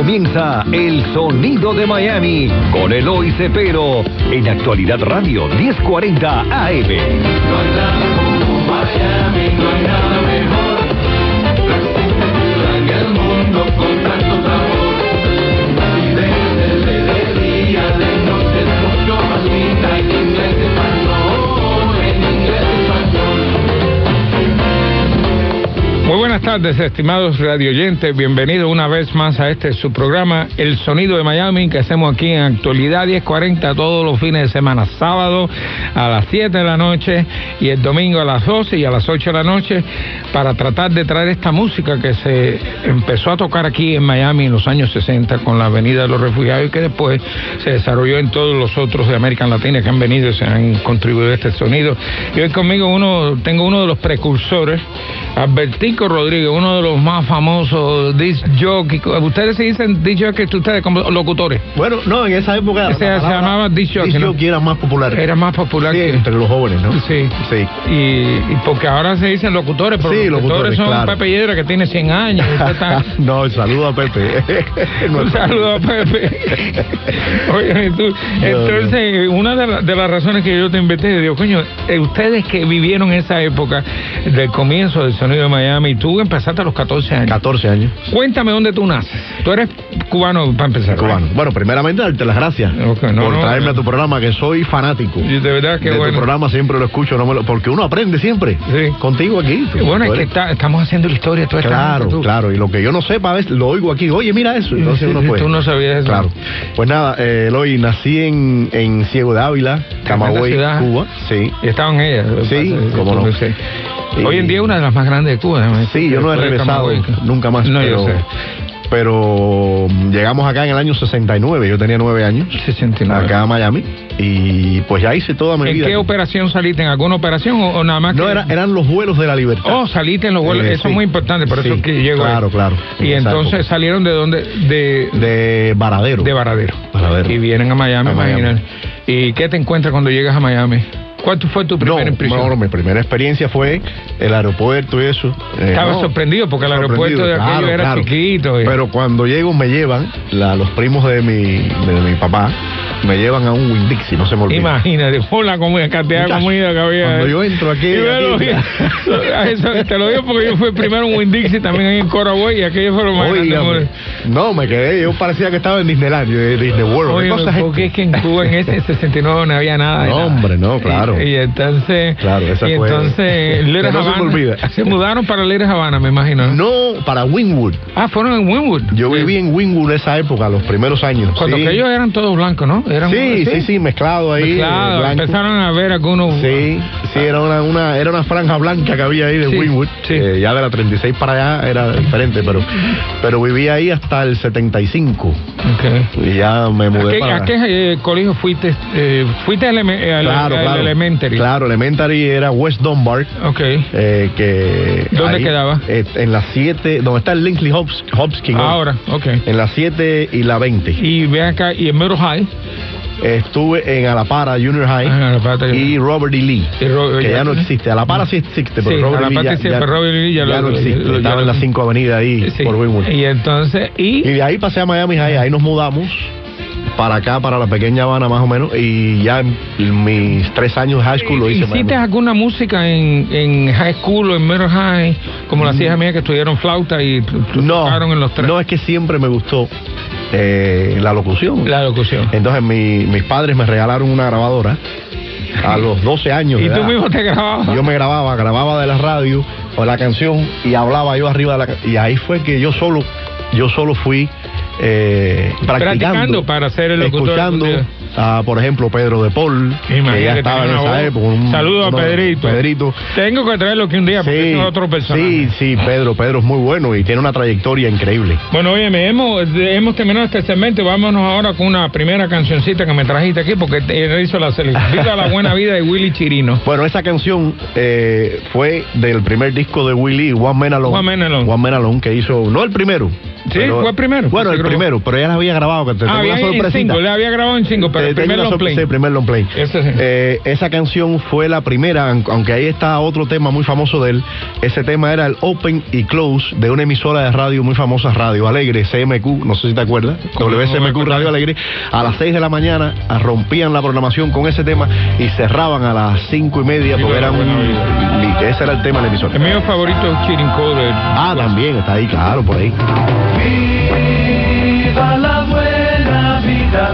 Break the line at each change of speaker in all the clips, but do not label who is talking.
comienza El Sonido de Miami con Eloy Cepero en Actualidad Radio 1040 AM.
Buenas tardes, estimados radioyentes. Bienvenidos una vez más a este su programa, El Sonido de Miami, que hacemos aquí en Actualidad 1040 todos los fines de semana, sábado a las 7 de la noche y el domingo a las 12 y a las 8 de la noche, para tratar de traer esta música que se empezó a tocar aquí en Miami en los años 60 con la Avenida de los Refugiados y que después se desarrolló en todos los otros de América Latina que han venido y se han contribuido a este sonido. Y hoy conmigo uno, tengo uno de los precursores, Albertico Rodríguez, uno de los más famosos disc jockey. Ustedes se dicen disc jockey, ustedes como locutores.
Bueno, no, en esa época.
Se llamaba disc jockey,
disc era más popular.
Era más popular
Sí,
que...
entre los jóvenes, ¿no?
Sí.
Sí.
Y, y porque ahora se dicen locutores, pero
Sí,
los locutores,
locutores,
son
claro.
Pepe Hiedra que tiene 100 años. está-
no, saludo a Pepe.
Un saludo a Pepe. Oye, tú, entonces, una de, la- de las razones que yo te invité, digo, coño, eh, ustedes que vivieron esa época del comienzo del sonido de Miami, tú empezaste a los 14 años.
14 años.
Cuéntame dónde tú naces. Tú eres cubano para empezar. ¿verdad?
Cubano. Bueno, primeramente darte las gracias
no,
por
no,
traerme
no.
a tu programa, que soy fanático.
Y de verdad que
de
bueno.
tu programa siempre lo escucho, no me lo- porque uno aprende siempre.
Sí.
Contigo aquí. tú-
Bueno,
tú
es que está- estamos haciendo la historia esta
Claro,
tú.
claro. Y lo que yo no sepa, a veces lo oigo aquí. Oye, mira eso. Entonces
Sí,
uno puede.
tú no sabías eso.
Claro. Pues nada, eh, Eloy, nací en, en Ciego de Ávila, Camagüey. Cuba. Sí.
Y estaban ellas.
Sí,
tú
no.
sé. Hoy en día es una de las más grandes de Cuba.
Sí, yo no he regresado nunca más.
No,
pero,
yo sé.
Pero mm, llegamos acá en el año 69, yo tenía nueve años.
69.
Acá a Miami. Y pues ya hice toda mi
¿En
vida.
qué
aquí.
operación saliste? ¿En alguna operación o, o nada más?
No,
que-
era- eran los vuelos de la libertad.
Oh, saliste en los vuelos.
Eh,
eso
sí.
es muy importante, por eso es que llego ahí.
Claro, claro.
Y
En
entonces
época.
salieron de dónde? De,
De Varadero.
de Varadero.
Varadero.
Y vienen a Miami,
A Miami.
imagínate. ¿Y qué te encuentras cuando llegas a Miami? ¿Cuál fue tu
No,
primera impresión?
no, mi primera experiencia fue el aeropuerto y eso. Eh,
Estaba
no,
sorprendido porque el aeropuerto de aquello
claro,
era
claro.
chiquito. y-
Pero cuando llego me llevan, la- los primos de mi, de mi papá, me llevan a un Winn-Dixie, no se me olvida.
Imagínate, por la comida, cantidad de comida que había.
cuando yo entro aquí,
eso, te lo digo porque yo fui primero en Winn-Dixie también en Coraway y aquello fue lo más grande.
No, me quedé, yo parecía que estaba en Disneyland, Disney World.
Oye,
¿Qué cosa es
porque es que en Cuba en ese 69 no había nada.
No,
nada.
hombre, no, claro.
Y, y entonces,
Claro, esa
y
fue-
entonces
que no se me olvida.
se mudaron para Little Havana, me imagino. ¿no?
No, para Wynwood.
Ah, fueron en Wynwood.
Yo
Sí.
viví en Wynwood esa época, los primeros años.
Cuando
sí.
que ellos eran todos blancos, ¿no?
Sí, sí, sí, mezclado ahí. Eh, blanco.
empezaron a ver algunos.
Sí, sí, era una, una, era una franja blanca que había ahí de
Sí,
Wynwood.
sí.
Eh, ya de la 36 para allá era diferente, pero, pero viví ahí hasta el 75.
Ok.
Y ya me
¿A
mudé
qué,
para...
a qué, eh, colegio fuiste? Eh, ¿Fuiste al, eleme-
Claro, claro.
elementary?
Claro, Elementary era West Dunbar.
Ok.
que
¿Dónde
ahí,
quedaba?
en las 7, donde está el Linkley Hops, Hopkins.
Ahora, ok.
En las 7 y la 20.
Y ve acá, y en Middle High.
Estuve en Alapara Junior High
Alapara.
y Robert E. Lee,
Y
que
ya-
ya no existe. Alapara sí existe, pero
Sí,
Robert. Lee
Alapara
ya,
sí,
ya-
pero Robert. Lee ya
ya
lo-
no existe.
lo- ya
Estaba en la 5 Avenida ahí
Sí.
por Wynwood.
Y entonces, y.
Y de ahí pasé a Miami High, ahí nos mudamos para acá, para la pequeña Habana más o menos, y ya en mis tres años de high school lo hice
¿Hiciste alguna música en, en high school o en middle high? Como las hijas mías que estudiaron flauta y
Mm. No,
tocaron en los tres.
no es que siempre me gustó eh, la locución.
La locución.
Entonces mi- mis padres me regalaron una grabadora a los 12 años.
¿Y tú
edad.
mismo te grababas?
Yo me grababa, grababa de la radio o la canción y hablaba yo arriba de la y ahí fue que yo solo, yo solo fui eh, practicando,
Practicando para ser el locutor
escuchando por ejemplo Pedro de Paul, que
Imagínate,
ya estaba en esa época. un-
Saludo a Pedrito.
Pedrito.
Tengo que traerlo aquí un día porque
Sí,
es otro personaje.
sí, sí, Pedro, Pedro es muy bueno y tiene una trayectoria increíble.
Bueno, oye, hemos, hemos terminado este segmento. Vámonos ahora con una primera cancioncita que me trajiste aquí porque él hizo la selección. Viva la buena vida de Willy Chirino.
Bueno, esa canción eh, fue del primer disco de Willie, One Man Alone.
One Man Alone.
One Man Alone, que hizo, no el primero,
Sí,
Pero-
fue el primero.
Bueno, el primero, pero ya la había grabado, que te
Ah, había
una
en
sorpresita.
single, le había grabado en single, pero el primer long play.
el primer long play.
Ese sí.
Eh, esa canción fue la primera, aun- aunque ahí está otro tema muy famoso de él. Ese tema era el Open y Close de una emisora de radio muy famosa, Radio Alegre, CMQ, no sé si te acuerdas,
¿Cómo no me
WCMQ? Radio Alegre. A las 6 de la mañana ah, rompían la programación con ese tema y cerraban a las 5 y media
Sí,
porque era un. Ese era el tema de la emisora.
El mío favorito es Cheating Code.
Ah, también, está ahí, claro, por ahí.
Viva la buena vida,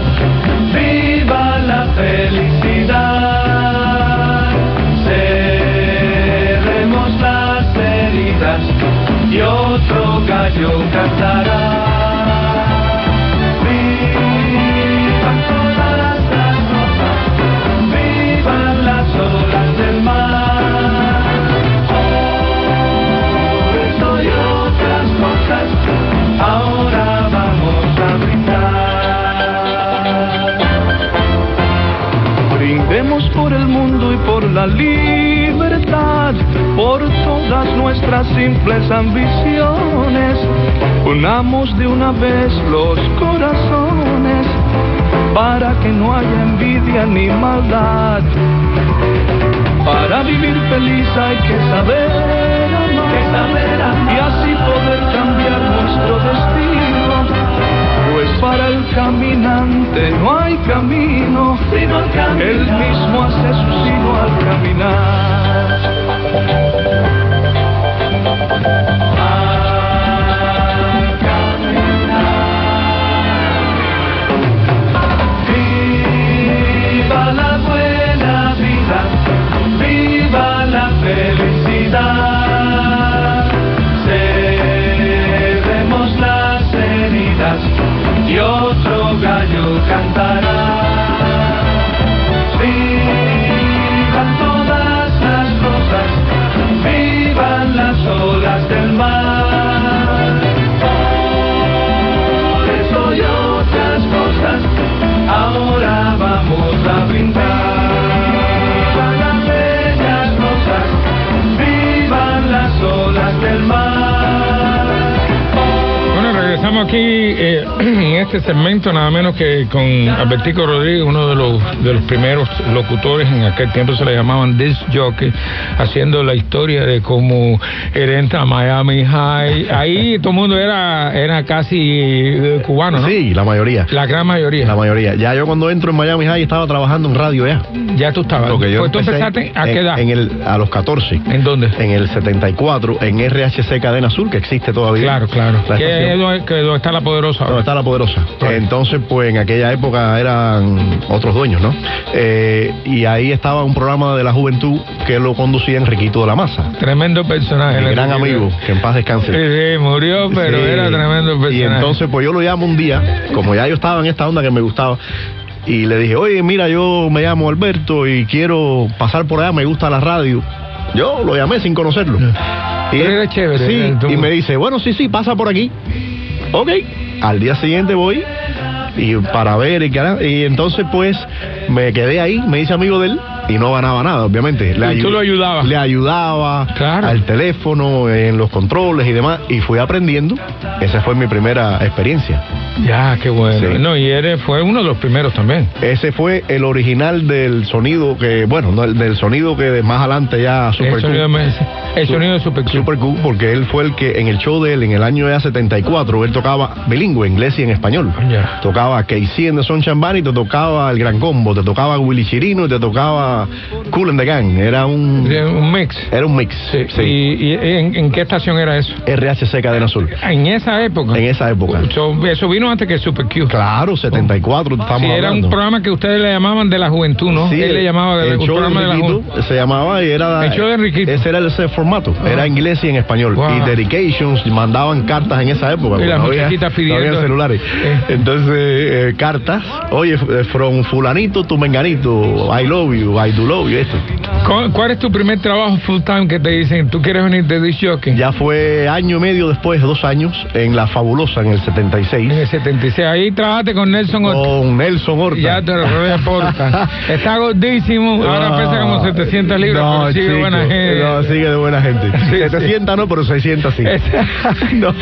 y otro gallo cantará. Vivan todas las cosas, vivan las olas del mar. Eso y otras cosas, ahora vamos a brindar. Brindemos por el mundo y por la libertad, por todas nuestras simples ambiciones. Unamos de una vez los corazones para que no haya envidia ni maldad. Para vivir feliz hay que saber amar, y así poder cambiar nuestro destino. Pues para el caminante no hay camino, sino Él mismo hace su sino al caminar. Cerremos las heridas y otro gallo cantará. A brindar.
Aquí eh, en este segmento, nada menos que con Albertico Rodríguez, uno de los, de los primeros locutores, en aquel tiempo se le llamaban disc jockey, haciendo la historia de cómo él entra a Miami High. Ahí todo el mundo era, era casi eh, cubano, ¿no?
Sí, la mayoría.
La gran mayoría.
La mayoría. Ya yo cuando entro en Miami High estaba trabajando en radio ya.
ya tú estabas.
Porque yo
pues tú empezaste a qué edad?
En el, a los 14.
¿En dónde?
En el 74, en RHC Cadena Sur, que existe todavía.
Claro, claro.
La
Que donde, donde está la poderosa.
No, está la poderosa. Entonces, pues en aquella época eran otros dueños, ¿no? Eh, y ahí estaba un programa de la juventud que lo conducía Enriquito de la Maza.
Tremendo personaje.
Mi gran
Enrique.
amigo, que en paz descanse.
Sí, sí, murió, pero
Sí.
era tremendo personaje.
Y entonces, pues yo lo llamo un día, como ya yo estaba en esta onda que me gustaba, y le dije, oye, mira, yo me llamo Alberto y quiero pasar por allá, me gusta la radio. Yo lo llamé sin conocerlo. Y
era chévere,
Sí, y me dice, bueno, sí, sí, pasa por aquí. Ok. Al día siguiente voy y para ver y, y entonces pues me quedé ahí, me hice amigo de él y no ganaba nada, obviamente.
Y tú lo ayudabas.
Le ayudaba
Claro.
al teléfono, en los controles y demás, y fui aprendiendo. Esa fue mi primera experiencia.
Ya, qué bueno.
Sí.
No, y eres, fue uno de los primeros también.
Ese fue el original del sonido que, bueno, no, el del sonido que de más adelante ya Super
el sonido,
Q.
de- el sonido de Super Q.
Super Q, porque él fue el que en el show de él, en el año ya 74, él tocaba bilingüe, inglés y en español.
Ya.
Tocaba Casey and the Sunshine Band y te tocaba el Gran Combo, te tocaba Willy Chirino y te tocaba Cool and the Gang. Era un,
De Un mix.
era un mix.
Sí.
Sí.
¿Y, y en, en qué estación era eso?
RHC Cadena Azul.
En esa época.
En esa época.
So, eso vino antes que Super Q.
Claro, 74, estamos
Sí, era
hablando.
un programa que ustedes le llamaban de la juventud, ¿no?
Sí,
Él le llamaba de,
el show
programa de juventud.
se llamaba y era
El show de
ese era ese formato era inglés y en español
Wow.
y dedications mandaban cartas en esa época
Y las
no había- no
pidiendo.
había celulares
Eh.
entonces eh, cartas oye f- from fulanito tu menganito I love you I do love you esto
¿Cuál, es tu primer trabajo full time que te dicen, tú quieres venir de disc jockey?
ya fue año y medio después dos años en la fabulosa en el 76
En el 76. Ahí trabajaste con Nelson Ortiz.
Con Nelson Horta.
Ya te lo reporta. Está gordísimo, ahora pesa como 700 libras,
no,
pero sigue
chico,
buena gente.
No, sigue de buena gente.
Sí,
700 no, pero 600 sí. no.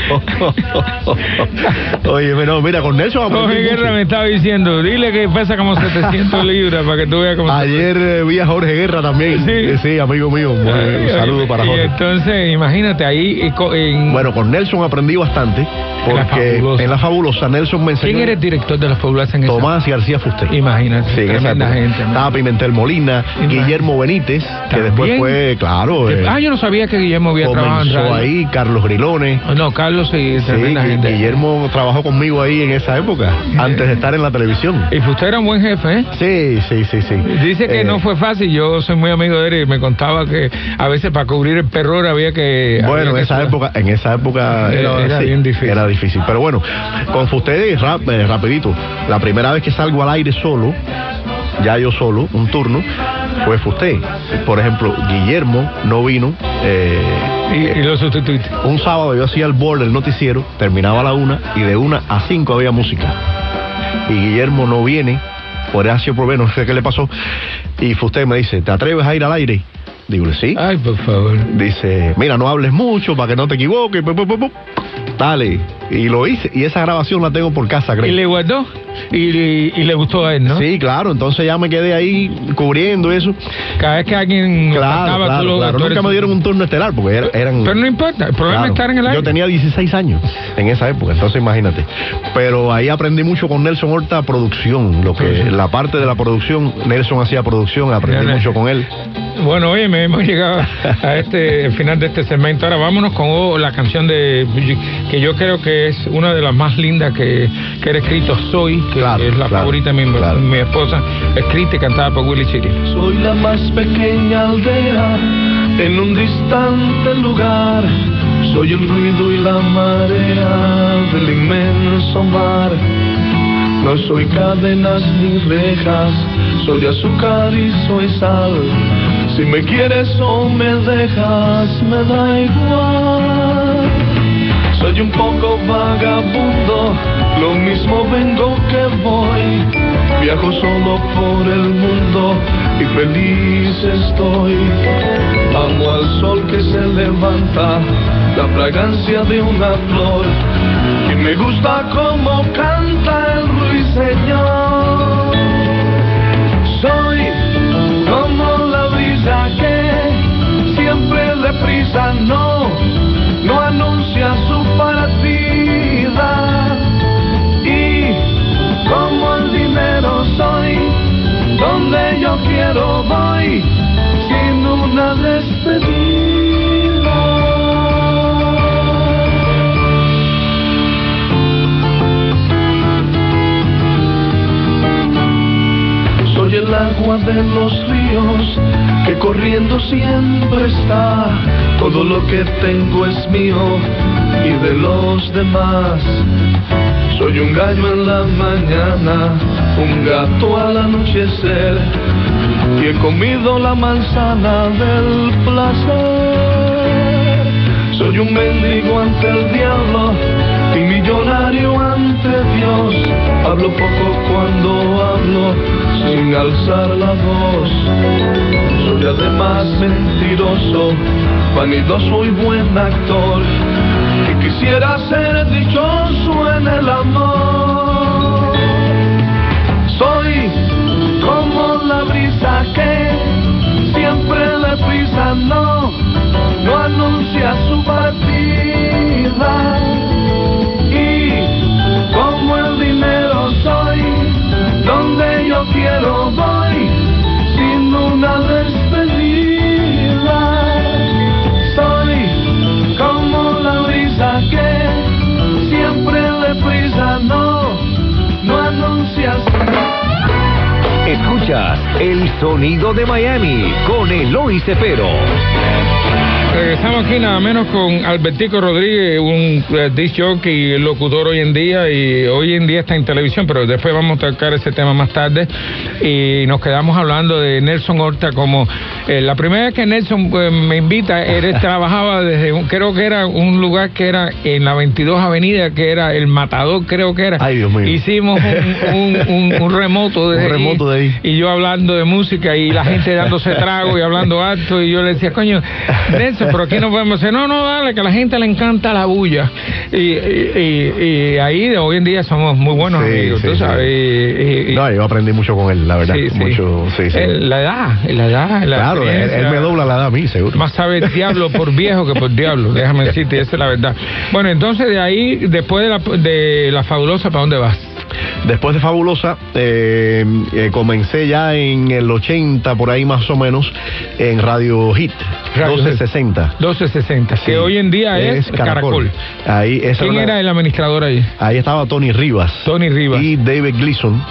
Oye, no, mira, con Nelson
Jorge
mucho.
Guerra me estaba diciendo, dile que pesa como 700 libras para que tú veas cómo...
Ayer eh, vi a Jorge Guerra también.
Sí.
Sí, amigo mío. Un saludo para
Y
Jorge.
entonces, imagínate, ahí... en-
Bueno, con Nelson aprendí bastante.
En La
Porque en la fabulosa Nelson me enseñó.
¿Quién era el director de la Fabulosa en esa?
Tomás García Fuster.
Imagínate,
Sí, en
tremenda gente.
Estaba Pimentel Molina,
Imagínate.
Guillermo Benítez, que después fue, claro, eh,
Ah, yo no sabía que Guillermo había trabajado en
ahí, Carlos Grilones.
No, Carlos sí, tremenda gente.
Guillermo trabajó conmigo ahí en esa época, antes de estar en la televisión.
Y usted era un buen jefe, ¿eh?
Sí, sí, sí, sí.
Dice que
Eh,
no fue fácil, yo soy muy amigo de él y me contaba que a veces para cubrir el perro había que... había
Bueno, en esa época, en esa época
Era-
era,
era
sí,
bien difícil.
Era difícil. Pero bueno, con ustedes, rap, eh, rapidito. La primera vez que salgo al aire solo, ya yo solo, un turno, fue Fusté. Por ejemplo, Guillermo no vino. eh,
Y, y lo sustituiste.
un sábado yo hacía el board del noticiero, terminaba a la una y de una a cinco había música. Y Guillermo no viene, Horacio Prove, no sé qué le pasó. Y Fusté me dice, ¿te atreves a ir al aire? Digo, sí.
Ay, por favor.
Dice, mira, no hables mucho para que no te equivoques. Dale. Y lo hice. Y esa grabación la tengo por casa,
Y
creo.
le guardó y, y le gustó a él, ¿no?
Sí, claro. Entonces ya me quedé ahí cubriendo eso.
Cada vez que alguien
Claro, claro,
lo-
claro. Nunca me dieron un turno estelar porque era- eran...
Pero no importa, el problema
Claro.
es estar en el aire.
Yo tenía 16 años en esa época, entonces imagínate. Pero ahí aprendí mucho con Nelson Horta producción, lo que
Sí, sí.
la parte de la producción, Nelson hacía producción, aprendí mucho con él.
Bueno, oye, me hemos llegado a este el final de este segmento. Ahora vámonos con oh, la canción de que yo creo que es una de las más lindas que, que era escrito Soy, que
Claro,
es la
claro,
favorita de mi,
claro.
mi esposa, escrita y cantada por Willy Chirino.
Soy la más pequeña aldea en un distante lugar. Soy el ruido y la marea del inmenso mar. No soy cadenas ni rejas, soy azúcar y soy sal. Si me quieres o me dejas, me da igual. Soy un poco vagabundo, lo mismo vengo que voy. Viajo solo por el mundo y feliz estoy. Amo al sol que se levanta, la fragancia de una flor. Y me gusta cómo canta el ruiseñor. Soy como la brisa que siempre deprisa no de los ríos que corriendo siempre está. Todo lo que tengo es mío y de los demás. Soy un gallo en la mañana, un gato al anochecer. Y he comido la manzana del placer. Soy un mendigo ante el diablo y millonario ante Dios. Hablo poco cuando hablo sin alzar la voz. Soy además mentiroso, vanidoso y buen actor. Y quisiera ser dichoso en el amor. Soy como la brisa que siempre deprisa no, no anuncia su partida. Y como el dinero soy, donde yo quiero voy, sin una despedida. Soy como la brisa que siempre deprisa no, no anuncia su
Escuchas el sonido de Miami con Eloy Cepero.
Regresamos aquí nada menos con Albertico Rodríguez, un eh, disc jockey, locutor hoy en día y hoy en día está en televisión, pero después vamos a tocar ese tema más tarde y nos quedamos hablando de Nelson Horta como eh, la primera vez que Nelson eh, me invita, él trabajaba desde, un- creo que era un lugar que era en la 22 Avenida, que era el Matador, creo que era.
Ay, Dios mío.
Hicimos un, un- un- un remoto de
remoto de ahí.
y yo hablando de música y la gente dándose trago y hablando alto y yo le decía, coño, Nelson, pero aquí no podemos hacer, no, no, dale, que a la gente le encanta la bulla. Y, y- y- y ahí de hoy en día somos muy buenos
Sí,
amigos,
sí,
tú sabes.
No, yo aprendí mucho con él, la verdad. Mucho, sí, sí.
Eh, La edad, la edad, la
claro, él me dobla la edad a mí, seguro.
Más sabe el diablo por viejo que por diablo, déjame decirte, esa es la verdad. Bueno, entonces de ahí, después de la, de la fabulosa, ¿para dónde vas?
Después de Fabulosa, eh, eh, comencé ya en el 80, por ahí más o menos, en Radio Hit,
Radio
1260.
1260, que hoy en día es, Caracol.
Ahí, esa
¿Quién era el administrador ahí?
ahí estaba Tony Rivas.
Tony Rivas.
Y David Gleason.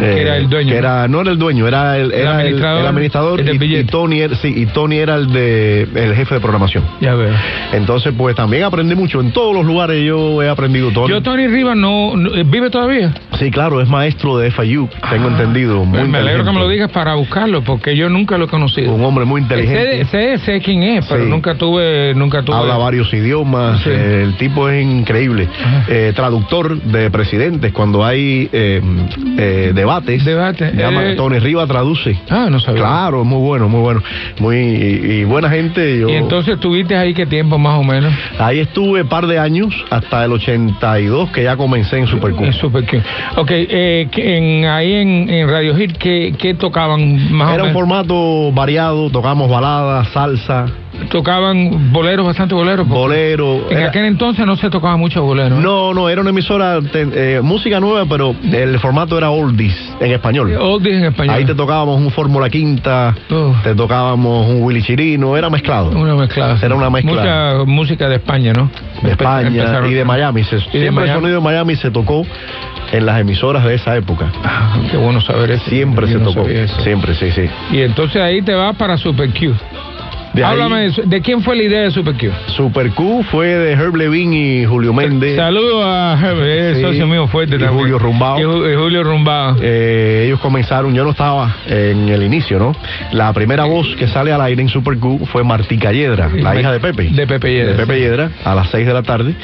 Eh,
Que era el dueño.
que era, no era el dueño, era el, era el-
administrador,
el administrador
el
y-. Tony era, sí, y Tony era el de el jefe de programación.
Ya veo.
Entonces, pues también aprendí mucho. En todos los lugares yo he aprendido todo.
Yo, Tony Rivas, no, no- eh, ¿vive todavía?
Sí, claro, es maestro de FIU, tengo
Ah,
entendido. Muy
me alegro que me lo digas para buscarlo, porque yo nunca lo he conocido.
Un hombre muy inteligente.
Sé, sé, sé quién es, pero
Sí.
nunca tuve, nunca tuve.
Habla varios idiomas,
Sí.
eh, el tipo es increíble. Eh, traductor de presidentes, cuando hay eh, eh, debates,
Debate.
llama-
Eh,
Tony Riva traduce.
Ah, no sabía.
Claro, muy bueno, muy bueno. Muy, y, y buena gente. Yo,
Y entonces estuviste ahí qué tiempo más o menos?
Ahí estuve un par de años, hasta el 82, que ya comencé en Supercup.
En Super Q. Ok, eh, en, ahí en, en Radio Hit, ¿qué, qué tocaban más
Era
o
un
menos?
formato variado, tocamos baladas, salsa,
Tocaban boleros, bastante boleros.
bolero.
En
Era-
aquel entonces no se tocaba mucho bolero.
No, no, era una emisora, te- eh, música nueva, pero el formato era oldies en español.
Oldies en español.
Ahí te tocábamos un Fórmula Quinta,
Uf.
te tocábamos un Willy Chirino, era mezclado.
Una.
Era una mezcla.
Mucha música de España, ¿no?
De España
empezaron-
y de Miami. Se- siempre
Miami.
el sonido de Miami se tocó en las emisoras de esa época.
Ah, qué bueno saber eso.
Siempre
Yo
se
no
tocó. Siempre, sí, sí.
Y entonces ahí te vas para Super Q.
De
Háblame de, eso. ¿de quién fue la idea de Super Q.
Super Q fue de Herb Levine y Julio Méndez.
Saludos a es
Sí.
socio mío fuerte
Y
también.
Julio Rumbao.
Y Ju- y Julio Rumbao.
Eh, ellos comenzaron, yo no estaba en el inicio, ¿no? La primera voz que sale al aire en Super Q fue Martí Calledra, la hija de Pepe.
De Pepe Yedra,
De Pepe. Yedra, a las 6 de la tarde,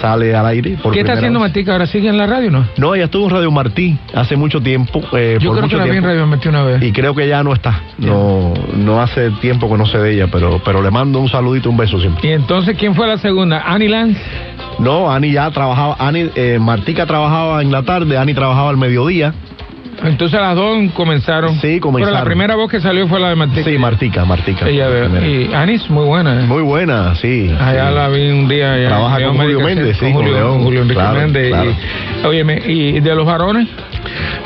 sale al aire. Por
¿Qué está haciendo. Martica ahora? ¿Sigue en la radio no?
No, ella estuvo en Radio Martí hace mucho tiempo. eh,
Yo
por
creo
mucho
que la vi en. Radio Metí una vez.
Y creo que ya no está. No, no hace tiempo que no sé de ella, pero, pero le mando un saludito, un beso siempre.
Y entonces, ¿quién fue la segunda? Annie Lance.
No, Ani ya trabajaba, Ani, eh, Martica trabajaba en la tarde, Ani trabajaba al mediodía.
Entonces las dos comenzaron.
Sí, comenzaron.
Pero la primera voz que salió fue la de Martica.
Sí, Martica, Martica.
Ella
primera.
Y Anis, muy buena. ¿eh?
Muy buena, sí.
Allá
sí.
la vi un día. allá
Trabaja con Julio Méndez, sí,
con Julio,
León,
con Julio Enrique
claro,
Méndez.
claro.
Y, óyeme, ¿y de los varones?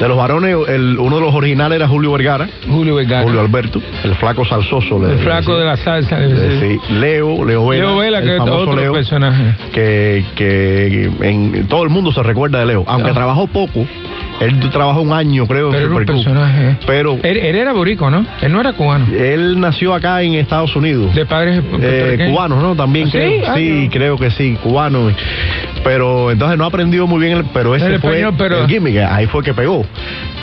De los varones, el, uno de los originales era Julio Vergara,
Julio Vergara.
Julio Alberto, el flaco salsoso. le-
el
le
flaco de la salsa.
Sí. Leo, Leo Vela.
Leo Vela,
el
que es
famoso
otro
Leo,
personaje.
Que, que en, todo el mundo se recuerda de Leo, aunque
Ah.
trabajó poco. Él trabajó un año, creo, en
Pero era un
Super
personaje. ¿eh?
Pero
Él, él era borico, ¿no? Él no era cubano.
él nació acá en Estados Unidos.
De padres
Eh, cubanos, ¿no? También
¿Ah, sí?
creo.
Ah,
sí,
no.
creo que sí, cubano. Pero entonces no aprendió muy bien, el, pero ese
El
fue
español, pero-
el gimmick. Ahí fue que pegó.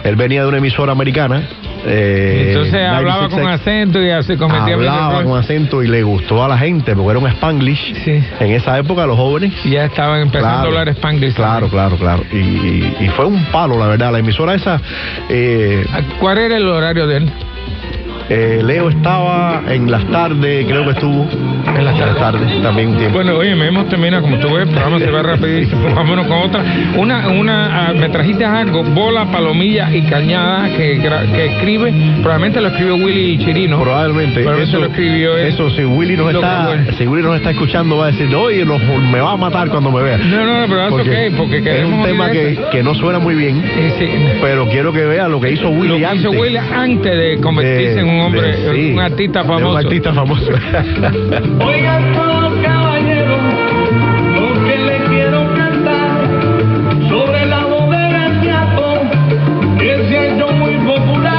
Él venía de una emisora americana. eh,
Entonces hablaba
96X,
con acento y así cometía
Hablaba con acento y le gustó a la gente porque era un spanglish.
Sí.
En esa época los jóvenes.
Ya estaban empezando
Claro,
a hablar spanglish.
Claro, claro, claro. Y, y- y fue un palo, la verdad. La emisora esa, eh,
¿Cuál era el horario de él?
Eh, Leo estaba en las tardes, creo que estuvo.
En las tardes.
también un tiempo.
Bueno, oye, me hemos terminado, como tú ves, el programa se va rapidísimo, vámonos con otra. Una, una, ah, me trajiste algo, bola, palomilla y cañada, que, que escribe, probablemente lo escribió Willy Chirino.
Probablemente.
Probablemente
eso,
lo escribió él.
eso, si Willy nos está, si Willy nos está escuchando, va a decir, oye, me va a matar cuando me vea.
No, no, no, pero eso
Porque
ok, porque
es un tema que, no suena muy bien,
Eh, sí.
pero quiero que vea lo que hizo Willy
Lo que
antes.
hizo Willy antes de convertirse
de-
en un hombre,
de- sí,
un artista
de
famoso.
Un artista famoso.
Oigan todos caballeros, lo que le quiero cantar sobre la bodega de que se ha hecho muy popular.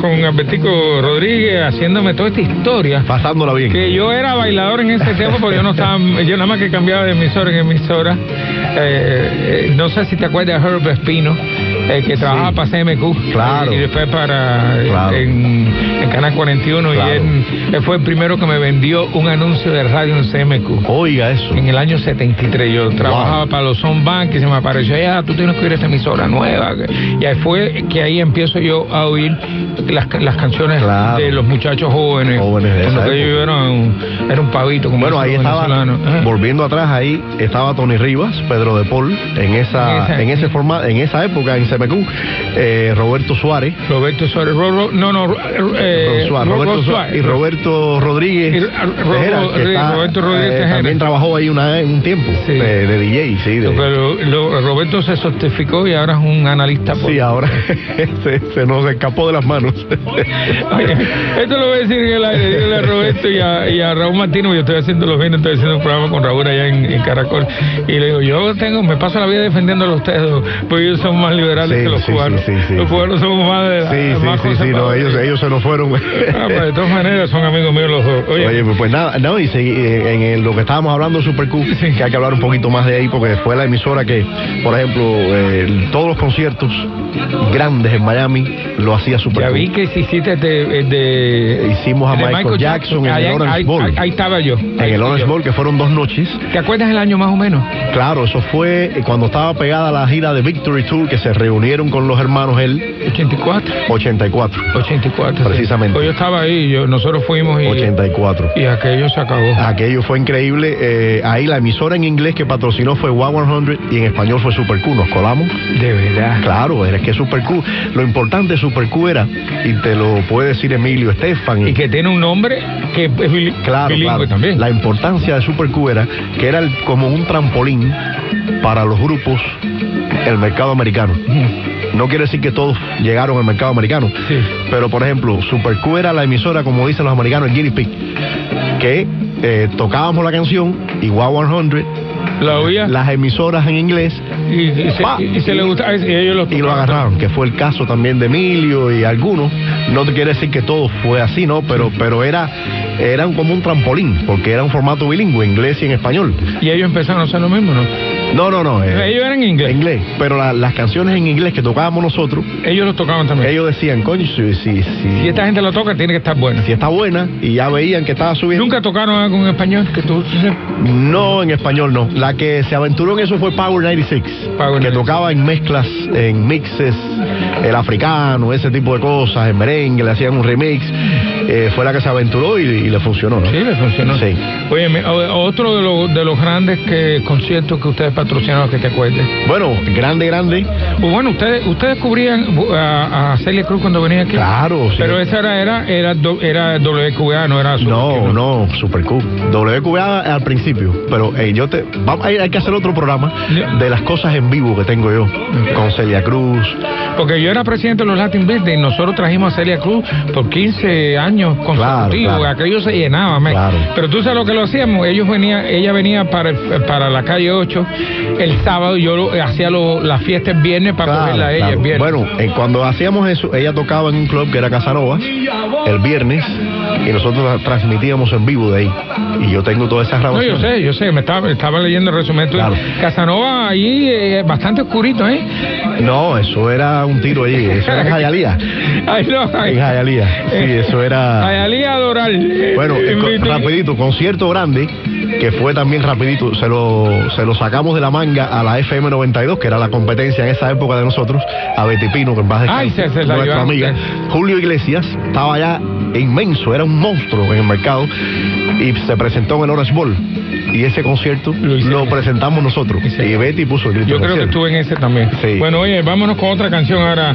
Con, Albertico Rodríguez haciéndome toda esta historia.
Pasándola bien.
Que yo era bailador en ese tiempo porque yo no estaba, yo nada más que cambiaba de emisora en emisora. Eh, eh, no sé si te acuerdas de Herb Espino, eh, que trabajaba para CMQ.
Claro.
Y después para
Claro.
en, en Canal 41
Claro.
y él, él fue el primero que me vendió un anuncio de radio en CMQ.
Oiga eso.
En el año 73 yo trabajaba para los Son Bank y se me apareció, ya, tú tienes que oír esta emisora nueva. Y ahí fue que ahí empiezo yo a oír las, las canciones
Claro.
de los muchachos jóvenes.
Jóvenes de esa
que yo era un, era un pavito. Como
Bueno, ahí estaba.
Ajá.
volviendo atrás, ahí estaba Tony Rivas, Pedro de Paul, en esa,
En esa-
en ese forma, en esa época en CMQ, eh, Roberto Suárez,
Roberto Suárez, Ro- Ro- no, no, eh,
Suárez, Roberto
Ro-
Suárez y Roberto Rodríguez,
Y Ro-
Tejera,
Ro-
que está,
Roberto Rodríguez
eh, también trabajó ahí una, un tiempo
Sí.
de, de DJ, sí, de-
Pero lo- Roberto se certificó y ahora es un analista.
sí, ahora se, se nos escapó de las manos.
Esto lo voy a decir en el aire, a Roberto y a, y a Raúl Martínez, yo estoy haciendo los viernes, estoy haciendo un programa con Raúl allá en, en Caracol, y le digo, yo tengo, me paso la vida defendiéndolo a ustedes, dos, porque ellos son más liberales
Sí,
que los
sí,
cubanos.
sí,
los cubanos somos más de la,
Sí, sí,
más
sí, sí, no, ellos, ellos se nos fueron.
Ah, pues, de todas maneras son amigos míos los dos. Oye,
Oye, pues nada, no, y eh, en el- lo que estábamos hablando de Super Q, que hay que hablar un poquito más de ahí, porque fue la emisora que, por ejemplo, eh, todos los conciertos grandes en Miami lo hacía Super Q.
vi que hiciste de, de-
Hicimos a
de
Michael Jackson en el Orange
ahí,
Bowl.
ahí- ahí estaba yo.
En el Orange
yo.
Bowl, que fueron dos noches.
¿Te acuerdas el año más o menos?
Claro, eso fue cuando estaba pegada la gira de Victory Tour, que se reunieron con los hermanos él,
84.
84.
84. sí.
Precisamente.
Pues yo estaba ahí, yo, nosotros fuimos y,
84.
y aquello se acabó.
Aquello fue increíble. eh, ahí la emisora en inglés que patrocinó fue One 100 y en español fue Super Q. Nos colamos.
De verdad.
Claro, es que Super Q, lo importante de Super Q era, y te lo puede decir Emilio Estefan,
Y que tiene un nombre que es
claro,
bilingüe
claro,
también.
la importancia de Super Q era que era el- como un trampolín para los grupos el mercado americano. No quiere decir que todos llegaron al mercado americano,
Sí.
pero por ejemplo, Super Q era la emisora, como dicen los americanos, el guinea pig, que eh, tocábamos la canción Wow 100,
La oía
las emisoras en inglés
y, y se,
pa,
y se
y-
le gustaba y ellos lo
agarraron, que fue el caso también de Emilio y algunos. No te quiere decir que todo fue así, ¿no? Pero, pero era, era como un trampolín, porque era un formato bilingüe, inglés y en español.
Y ellos empezaron a hacer lo mismo, ¿no?
No, no, no. eh,
ellos eran en inglés.
inglés. Pero la- las canciones en inglés que tocábamos nosotros,
Ellos lo tocaban también.
ellos decían, coño, si, si, si,
Si esta gente lo toca, tiene que estar buena.
si está buena, y ya veían que estaba subiendo.
¿Nunca tocaron algo en español? Que tú,
No, en español no. La que se aventuró en eso fue Power 96,
Power
que
96.
tocaba en mezclas, en mixes, el africano, ese tipo de cosas, en merengue, le hacían un remix. Eh, fue la que se aventuró y, y le funcionó, ¿no?
Sí, le funcionó.
Sí.
Oye, otro de, los de los grandes que, conciertos que ustedes patrocinaron, que te acuerdes.
Bueno, grande, grande.
Pues bueno, ustedes ustedes cubrían bu- a, a Celia Cruz cuando venía aquí.
Claro, sí.
Pero esa era era era, era WQA, no era Super
No,
Q,
no, Super Q. WQA al principio, pero yo te. Vamos, hay, hay que hacer otro programa de las cosas en vivo que tengo yo, con Celia Cruz.
Porque yo era presidente de los Latin Beats y nosotros trajimos a Celia Cruz por 15 años consecutivos.
claro.
Aquello se llenaba.
Claro.
Pero tú sabes lo que lo hacíamos. Ellos venían, ella venía para, para la calle 8 el sábado yo lo- hacía lo- la fiesta el viernes para
Claro,
cogerla a ella
claro.
el viernes.
Bueno, eh, cuando hacíamos eso, ella tocaba en un club que era Casanova el viernes y nosotros la transmitíamos en vivo de ahí. Y yo tengo todas esas
No,
grabaciones.
yo sé, yo sé, me estaba, estaba leyendo el resumen.
Claro.
Casanova ahí eh, bastante oscurito, ¿eh?
No, eso era un tiro allí. Eso era en Jayalía.
Ay, no, ay.
En Jayalía. Sí, eso era.
Ayalía Doral.
Bueno,
Eh,
rapidito, concierto grande, que fue también rapidito, se lo, se lo sacamos de la manga a la FM 92, que era la competencia en esa época de nosotros, a Betty Pino, que en paz
Ay,
descanse,
se- se la
nuestra amiga. Julio Iglesias estaba ya inmenso, era un monstruo en el mercado, y se presentó en el Orange Bowl. Y ese concierto
Lo
presentamos nosotros. Y Betty puso el grito.
Yo creo que estuve en ese también.
Sí.
Bueno, oye, vámonos con otra canción ahora.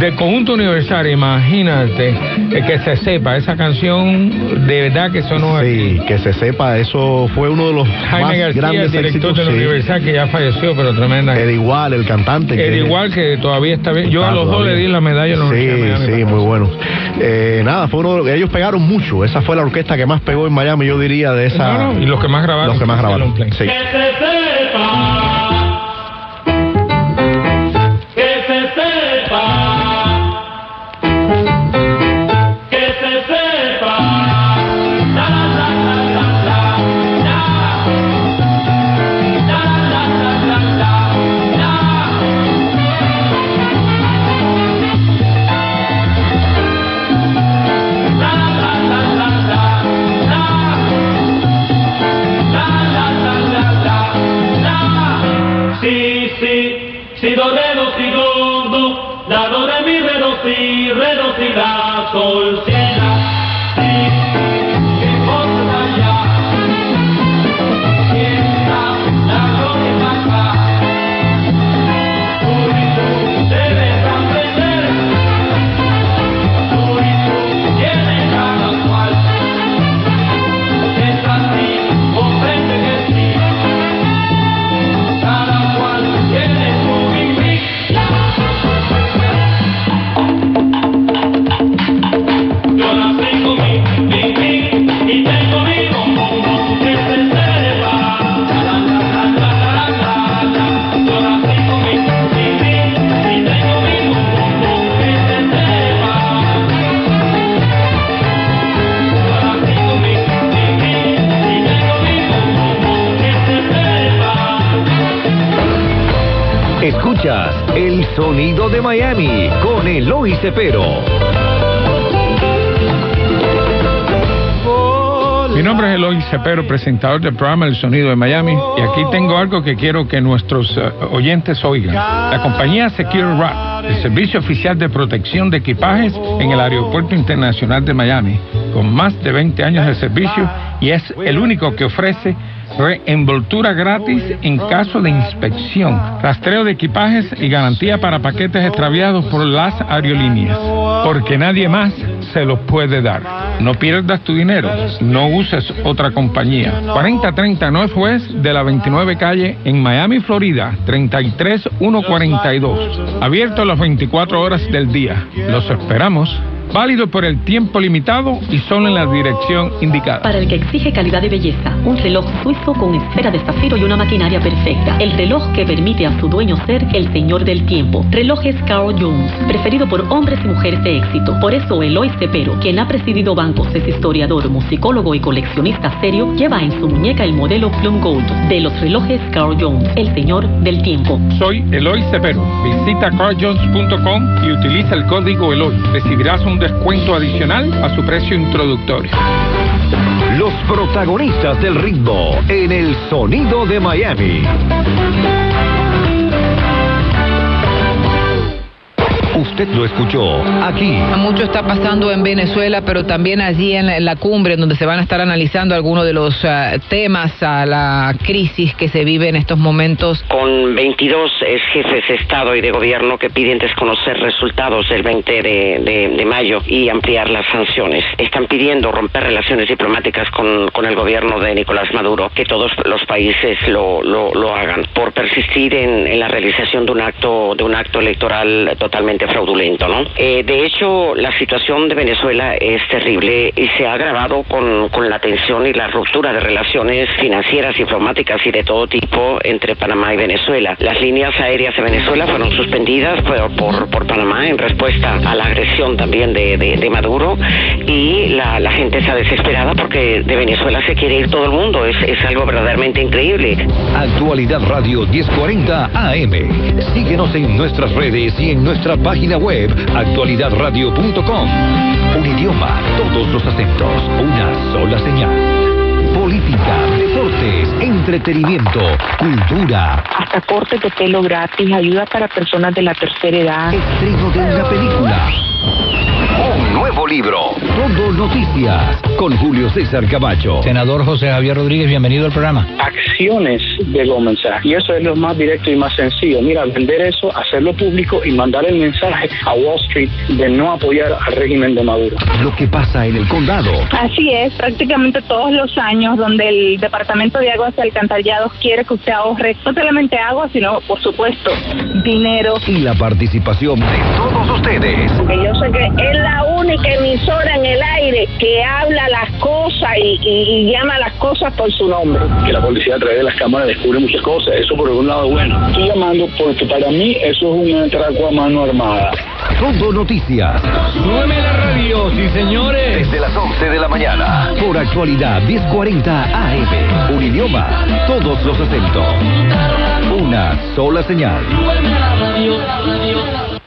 Del conjunto universal, imagínate eh, que se sepa. Esa canción, de verdad que sonó
Sí,
aquí.
que se sepa, eso fue uno de los
Jaime
más
García,
grandes
el director
éxitos.
del
sí.
Universal, que ya falleció, pero tremenda.
Ed Igual, el cantante.
Ed
que-
igual que todavía está bien. Yo a los dos le di la medalla en la
Sí,
Universidad de Miami.
sí, muy bueno. Eh, nada, fue uno de los- ellos pegaron mucho. Esa fue la orquesta que más pegó en Miami, yo diría, de esa.
No, no, y los que más grabaron.
Los que más grabaron. Sí.
Mi
nombre es Eloy Cepero, presentador del programa El Sonido de Miami, y aquí tengo algo que quiero que nuestros eh, oyentes oigan. La compañía Secure Wrap, el servicio oficial de protección de equipajes en el Aeropuerto Internacional de Miami, con más de 20 años de servicio y es el único que ofrece reenvoltura gratis en caso de inspección, rastreo de equipajes y garantía para paquetes extraviados por las aerolíneas, porque nadie más se los puede dar. No pierdas tu dinero, no uses otra compañía. 4030 Northwest de la 29 calle en Miami, Florida, 33142. Abierto las 24 horas del día. Los esperamos. Válido por el tiempo limitado y solo en la dirección indicada.
Para el que exige calidad de belleza, un reloj suizo con esfera de zafiro y una maquinaria perfecta. El reloj que permite a su dueño ser el señor del tiempo. Relojes Carl Jones, preferido por hombres y mujeres de éxito. Por eso Eloy Cepero, quien ha presidido bancos, es historiador, musicólogo y coleccionista serio, lleva en su muñeca el modelo Plum Gold de los relojes Carl Jones, el señor del tiempo.
Soy Eloy Cepero. Visita carjones.com y utiliza el código Eloy. Recibirás un descuento adicional a su precio introductorio.
Los protagonistas del ritmo en El Sonido de Miami. Usted lo escuchó aquí.
Mucho está pasando en Venezuela, pero también allí en la, en la cumbre, en donde se van a estar analizando algunos de los ah, temas a la crisis que se vive en estos momentos.
con 22 ex jefes de Estado y de Gobierno que piden desconocer resultados del 20 de, de- de mayo y ampliar las sanciones. Están pidiendo romper relaciones diplomáticas con, con el gobierno de Nicolás Maduro, que todos los países lo, lo, lo hagan, por persistir en, en la realización de un acto de un acto electoral totalmente fraudulento, ¿no? Eh, de hecho, la situación de Venezuela es terrible y se ha agravado con, con la tensión y la ruptura de relaciones financieras, diplomáticas y de todo tipo entre Panamá y Venezuela. Las líneas aéreas de Venezuela fueron suspendidas por, por, por Panamá en respuesta a la agresión también de, de- Maduro y la, la gente está desesperada porque de Venezuela se quiere ir todo el mundo. Es, es algo verdaderamente increíble.
Actualidad Radio 1040 AM. Síguenos en nuestras redes y en nuestra página web actualidadradio.com. Un idioma, todos los acentos, una sola señal. Política, deportes, entretenimiento, cultura,
hasta cortes de pelo gratis, ayuda para personas de la tercera edad.
estreno de una película. Un nuevo libro. Todo noticias. Con Julio César Camacho.
Senador José Javier Rodríguez, bienvenido al programa.
acciones del mensaje. Y eso es lo más directo y más sencillo. Mira, vender eso, hacerlo público y mandar el mensaje a Wall Street de no apoyar al régimen de Maduro.
Lo que pasa en el condado.
Así es, prácticamente todos los años donde el Departamento de Aguas y Alcantarillados quiere que usted ahorre no solamente agua, sino, por supuesto, dinero.
Y la participación de todos ustedes.
Porque yo sé que es la única emisora en el aire que habla las cosas y, y- y llama las cosas por su nombre.
Que la policía a través de las cámaras descubre muchas cosas. Eso por un lado bueno. Estoy llamando porque para mí eso es un atraco a mano armada.
Todo noticias.
Súbeme la radio, sí señores.
Desde las 11 de la mañana. Por actualidad 1040 AM. Un idioma, todos los acentos. Una sola señal.
Súbeme la radio, la radio.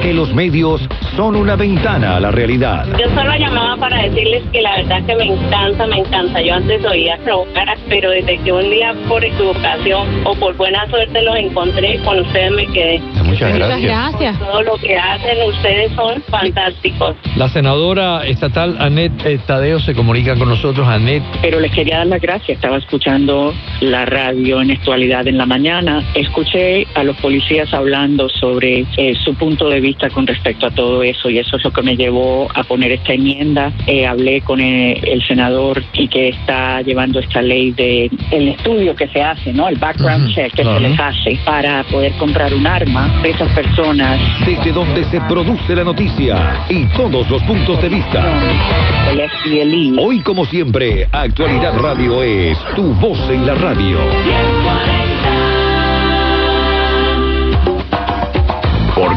Porque que los medios son una ventana a la realidad.
Yo solo llamaba para decirles que la verdad que me encanta, me encanta. Yo antes oía provocar, pero desde que un día por equivocación o por buena suerte los encontré, con ustedes me quedé.
Muchas gracias.
gracias.
Todo lo que hacen ustedes son fantásticos.
La senadora estatal Anet eh, Tadeo se comunica con nosotros. Anet,
pero les quería dar las gracias. Estaba escuchando la radio en actualidad en la mañana. Escuché a los policías hablando sobre eh, su punto de vista con respecto a todo eso y eso es lo que me llevó a poner esta enmienda. Eh, hablé con el, el senador y que está llevando esta ley de el estudio que se hace, ¿no? El background check que se les hace para poder comprar un arma de esas personas.
Desde donde se produce la noticia y todos los puntos de vista.
El.
Hoy, como siempre, Actualidad Radio es tu voz en la radio.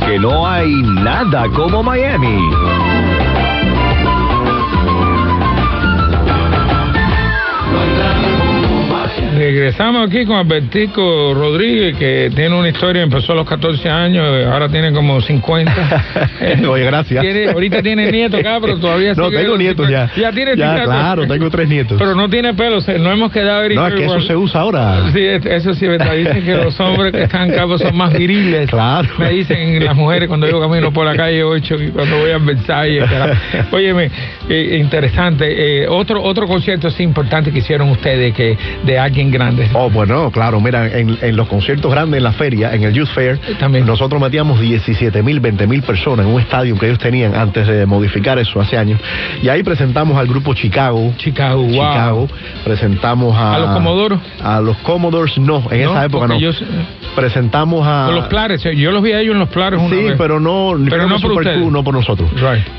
Porque no hay nada como Miami.
Regresamos aquí con Albertico Rodríguez, que tiene una historia, empezó a los 14 años, ahora tiene como 50.
Oye, gracias.
Tiene- ahorita tiene nieto acá, pero todavía
No, tengo nietos ya.
Ya tiene
Ya,
nietos.
claro, tengo tres nietos.
Pero no tiene pelo, no hemos quedado ahorita
No, es que eso se usa ahora.
Sí, es- eso sí verdad. Dicen que los hombres que están pues, son más viriles.
Claro.
Me dicen las mujeres cuando yo camino por la calle 8 y cuando voy a Versalles. Óyeme, eh, interesante. Eh, otro otro concierto así importante que hicieron ustedes que de alguien grande.
Oh, bueno, claro, mira, en, en los conciertos grandes en la feria, en el Youth Fair, nosotros metíamos 17 mil, 20 mil personas en un estadio que ellos tenían antes de modificar eso hace años. Y ahí presentamos al grupo Chicago.
Chicago, wow.
Chicago. Presentamos a...
¿A los Commodores?
A los Commodores no, en
No,
esa época no.
yo-
Presentamos a...
Con los Clares, eh, yo los vi a ellos en los Clares una
Sí,
vez.
pero no,
Pero no por
Super
ustedes.
Q, no por nosotros.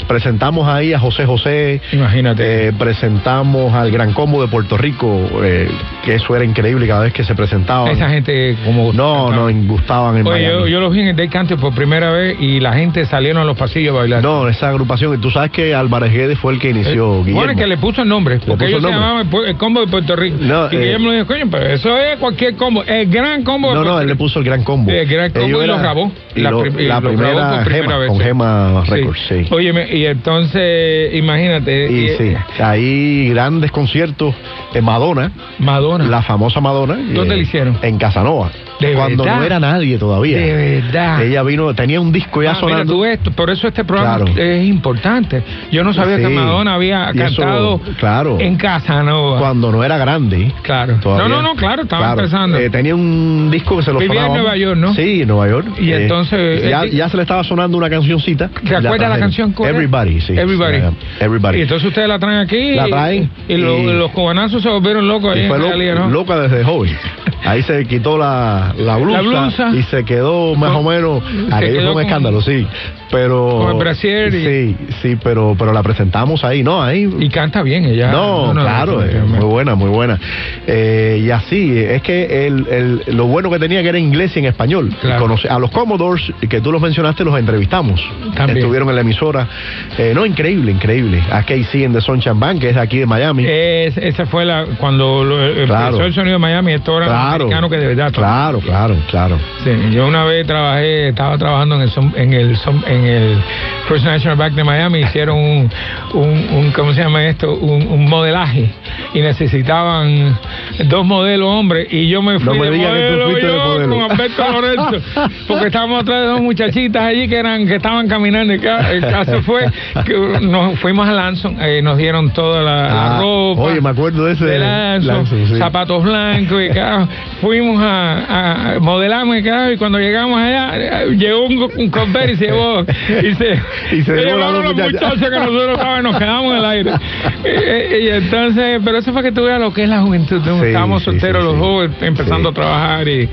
Presentamos ahí a José José.
Imagínate.
Eh, presentamos al Gran Combo de Puerto Rico, eh, que eso era increíble cada vez que se presentaban.
Esa gente como...
No, no, gustaban en
Oye, yo,
Miami.
yo los vi en el Day Country por primera vez y la gente salieron a los pasillos a bailar.
No, esa agrupación, tú sabes que Álvarez Guedes fue el que inició.
Eh, Bueno, es que le puso el nombre, porque ellos
el
se llamaban el, combo de Puerto Rico.
No,
y
eh,
Guillermo le dijo, coño, pero eso es cualquier combo, el gran combo de
No, no,
Puerto
él le puso el Gran Combo.
El gran combo
Ellos
y lo
eran-
grabó.
y
La
lo-
prim- y
la
lo grabó
primera
por primera
Gema,
vez,
con. Gema. Records, sí.
Óyeme, y entonces, imagínate.
Y
eh,
sí, ahí grandes conciertos de Madonna.
Madonna.
La famosa Madonna.
¿Dónde
eh,
le hicieron?
En Casanova.
¿De
cuando
verdad?
no era nadie todavía.
De verdad.
Ella vino, tenía un disco ya
Ah, mira
sonando.
tú esto, por eso este programa
Claro.
es importante. Yo no sabía
Sí.
que Madonna había
Y eso,
cantado
claro.
en Casanova.
Cuando no era grande.
Claro.
Todavía.
No, no, no, claro, estaba
Claro.
empezando.
Eh, tenía un disco que se lo
Vivía en
sonaba.
Nueva York, ¿no?
Sí, en Nueva York.
Y entonces,
Ya,
eh,
ya se le estaba sonando una cancioncita.
¿Te
la
acuerdas la canción?
Everybody, sí.
Everybody.
Everybody.
Y entonces ustedes la traen aquí.
La
y-
traen
Y, lo-
y-
los cubanazos se volvieron locos ahí
Y
en
fue lo- loca desde joven. Ahí se quitó la, la, blusa,
blusa.
y se quedó más o menos. Aquello fue un escándalo, sí. Pero.
con el brasier y-
Sí, sí, pero, pero la presentamos ahí, ¿no? Ahí.
Y canta bien ella.
No, claro,
no,
eh, muy buena, muy buena. Eh, y así, es que el, el- lo bueno que tenía que era inglés y en español.
Claro.
A los Commodores, que tú los mencionaste, los entrevistamos.
También.
Estuvieron en la emisora. Eh, no, increíble, increíble. A KC en The Sunshine Band, que es de aquí de Miami.
Es- esa fue la cuando lo-
Claro.
el sonido de Miami, esto era
Claro.
americano que de verdad.
Claro, claro, claro.
Sí, yo una vez trabajé, estaba trabajando en el en el en el First National Bank de Miami, hicieron un, un, un- ¿cómo se llama esto? Un, un modelaje y necesitaban dos modelos hombres y yo me fui
No me
de
que tú fuiste de
yo
modelo.
con Alberto Lorenzo porque estábamos atrás de dos muchachitas allí que eran que estaban caminando el, ca- el caso fue que nos fuimos a Lanson eh, nos dieron toda la, la
Ah,
ropa
Oye, me acuerdo de ese.
de Lanson,
Lanson, sí.
zapatos blancos y claro, fuimos a, a modelarme claro, y cuando llegamos allá eh, llegó un, un Conver y se llevó y se,
Y se llevó las
llevaron los muchachos que nosotros nos quedamos en el aire Eh, y entonces pero eso fue que tú veas lo que es la juventud.
Sí,
estábamos
sí,
solteros
sí,
los jóvenes empezando a trabajar y,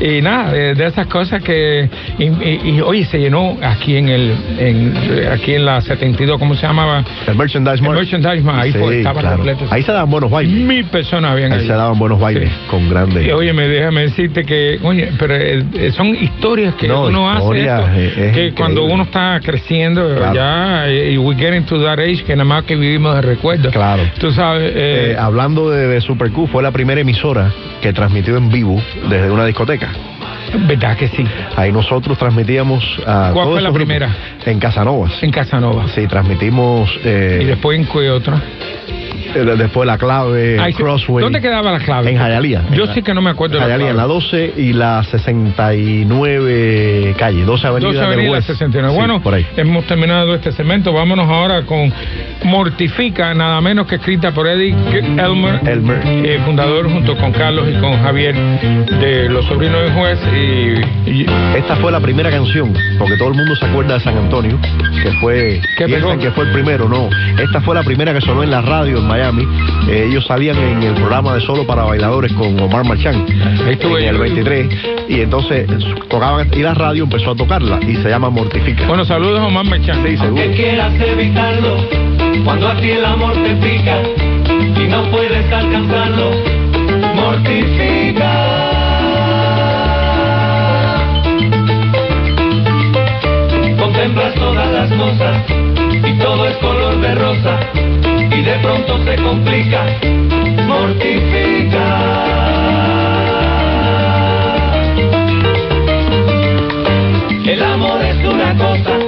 y nada de, de esas cosas que y, oye se llenó aquí en el en, aquí en la 72 ¿cómo se llamaba?
El Merchandise
el
Mart.
Merchandise Mart, ahí fue, estaba
claro.
completo
Ahí se daban buenos bailes.
mil personas habían
Ahí
ahí.
se daban buenos bailes con grandes.
Y, Oye, me déjame decirte que, oye, pero eh, eh, son historias que
No,
uno hace esto,
eh, es
que
increíble.
cuando uno está creciendo
Claro.
ya y we get into that age que nada más que vivimos de recuerdos.
Claro.
Tú sabes, eh,
hablando de, de Super Q, fue la primera emisora que transmitió en vivo desde una discoteca.
¿Verdad que sí?
Ahí nosotros transmitíamos a
¿Cuál fue la
grupos.
primera?
En Casanovas.
En Casanova.
Sí, transmitimos eh,
¿Y después en qué otra?
Eh, después la clave. Crossway.
¿Dónde quedaba la clave?
En Jayalía.
Yo sí que no me acuerdo de la
Jayalía, en la
clave.
12 y la 69 calle, 12 Avenida
12
del
Avenida
West.
69.
Sí,
bueno,
por ahí.
hemos terminado este segmento. Vámonos ahora con Mortifica, nada menos que escrita por Eddie Elmer,
Elmer.
eh, fundador junto con Carlos y con Javier de Los Sobrinos del Juez. Y, y-
Esta fue la primera canción, porque todo el mundo se acuerda de San Antonio, que fue,
¿Qué
piensan
pegó?
que fue el primero, no. Esta fue la primera que sonó en la radio en Miami. Eh, ellos salían en el programa de Solo para Bailadores con Omar
estuve
en el
yo.
23, y entonces tocaban, y la radio empezó a tocarla, y se llama Mortifica.
bueno, saludos a Omar Mechán.
Sí, seguro.
Quieras evitarlo cuando a ti el amor te pica y no puedes alcanzarlo. Mortifica. Contemplas todas las cosas y todo es color de rosa y de pronto se complica. Mortifica. El amor es una cosa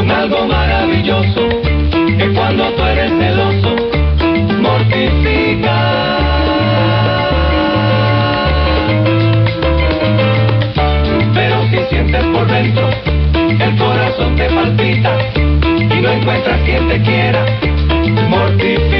un algo maravilloso que cuando tú eres celoso mortifica. Pero si sientes por dentro el corazón te palpita y no encuentras quien te quiera, mortifica.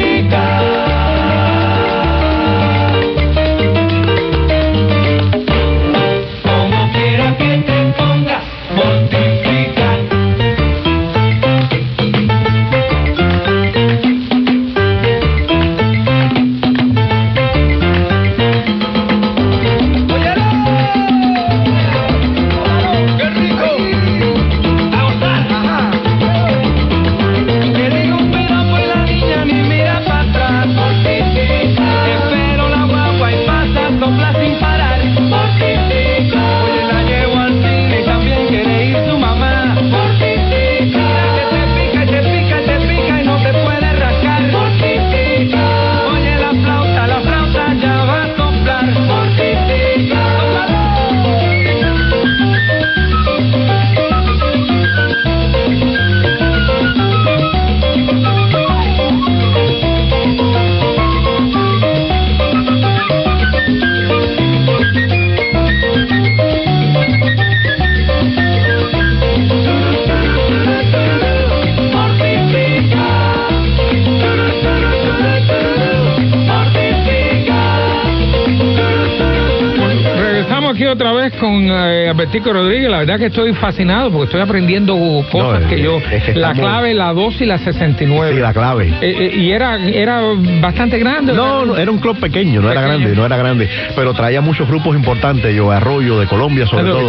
Con eh, Albertico Rodríguez. La verdad que estoy fascinado porque estoy aprendiendo cosas
No,
que yo.
es que
la clave, la 2 y la 69.
Sí, la clave.
Eh, eh, y era, era bastante grande.
No, no, era un club pequeño, no era grande, no era grande, pero traía muchos grupos importantes, yo Arroyo de Colombia sobre
Ah,
todo.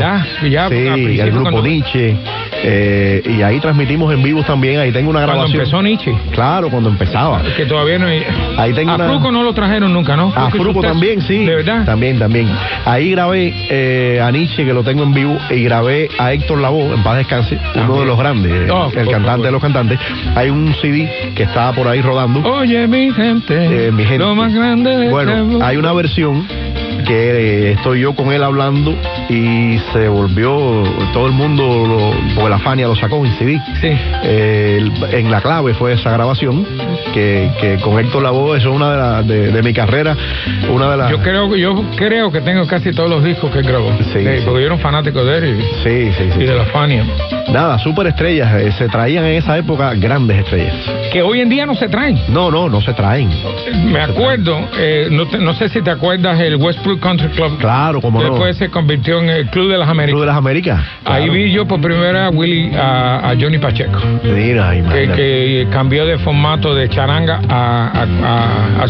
ya,
sí,
principio
el grupo
cuando-
Nietzsche, eh, y ahí transmitimos en vivo también, ahí tengo una
Cuando
grabación.
empezó Nietzsche.
Claro, cuando empezaba.
Que todavía no hay.
Ahí tengo
a
una-
Fruco no lo trajeron nunca, ¿no?
A
Fruco
también, sí.
¿De verdad?
También, también. Ahí grabé eh, a Nietzsche, que lo tengo en vivo, y grabé a Héctor Lavoe, en paz descanse, uno
También.
de los grandes,
Oh,
el
por
cantante de los cantantes. Hay un CD que estaba por ahí rodando.
Oye, mi gente.
Eh, mi gente.
Lo más grande de este
Bueno,
mundo.
hay una versión que eh, estoy yo con él hablando y se volvió todo el mundo, lo- porque la Fania lo sacó en CD.
Sí.
Eh, en la clave fue esa grabación que, que con Héctor Lavoe, eso es una de, las de, de mi carrera, una de las...
Yo creo, yo creo que tengo casi todos los discos que grabó.
Sí, sí.
Porque yo era un fanático de él y,
Sí, sí, sí.
y de la Fania.
Nada, superestrellas, eh, se traían en esa época grandes estrellas.
Que hoy en día no se traen.
No, no, no se traen.
Me acuerdo, eh, no, te- no sé si te acuerdas el Westbrook Country Club.
Claro, como no.
Después se convirtió en el Club de las
Club
Américas.
de las Américas.
Ahí vi yo por primera a Willy, a, a Johnny Pacheco.
Mira,
Que, que cambió de formato de charanga a, a-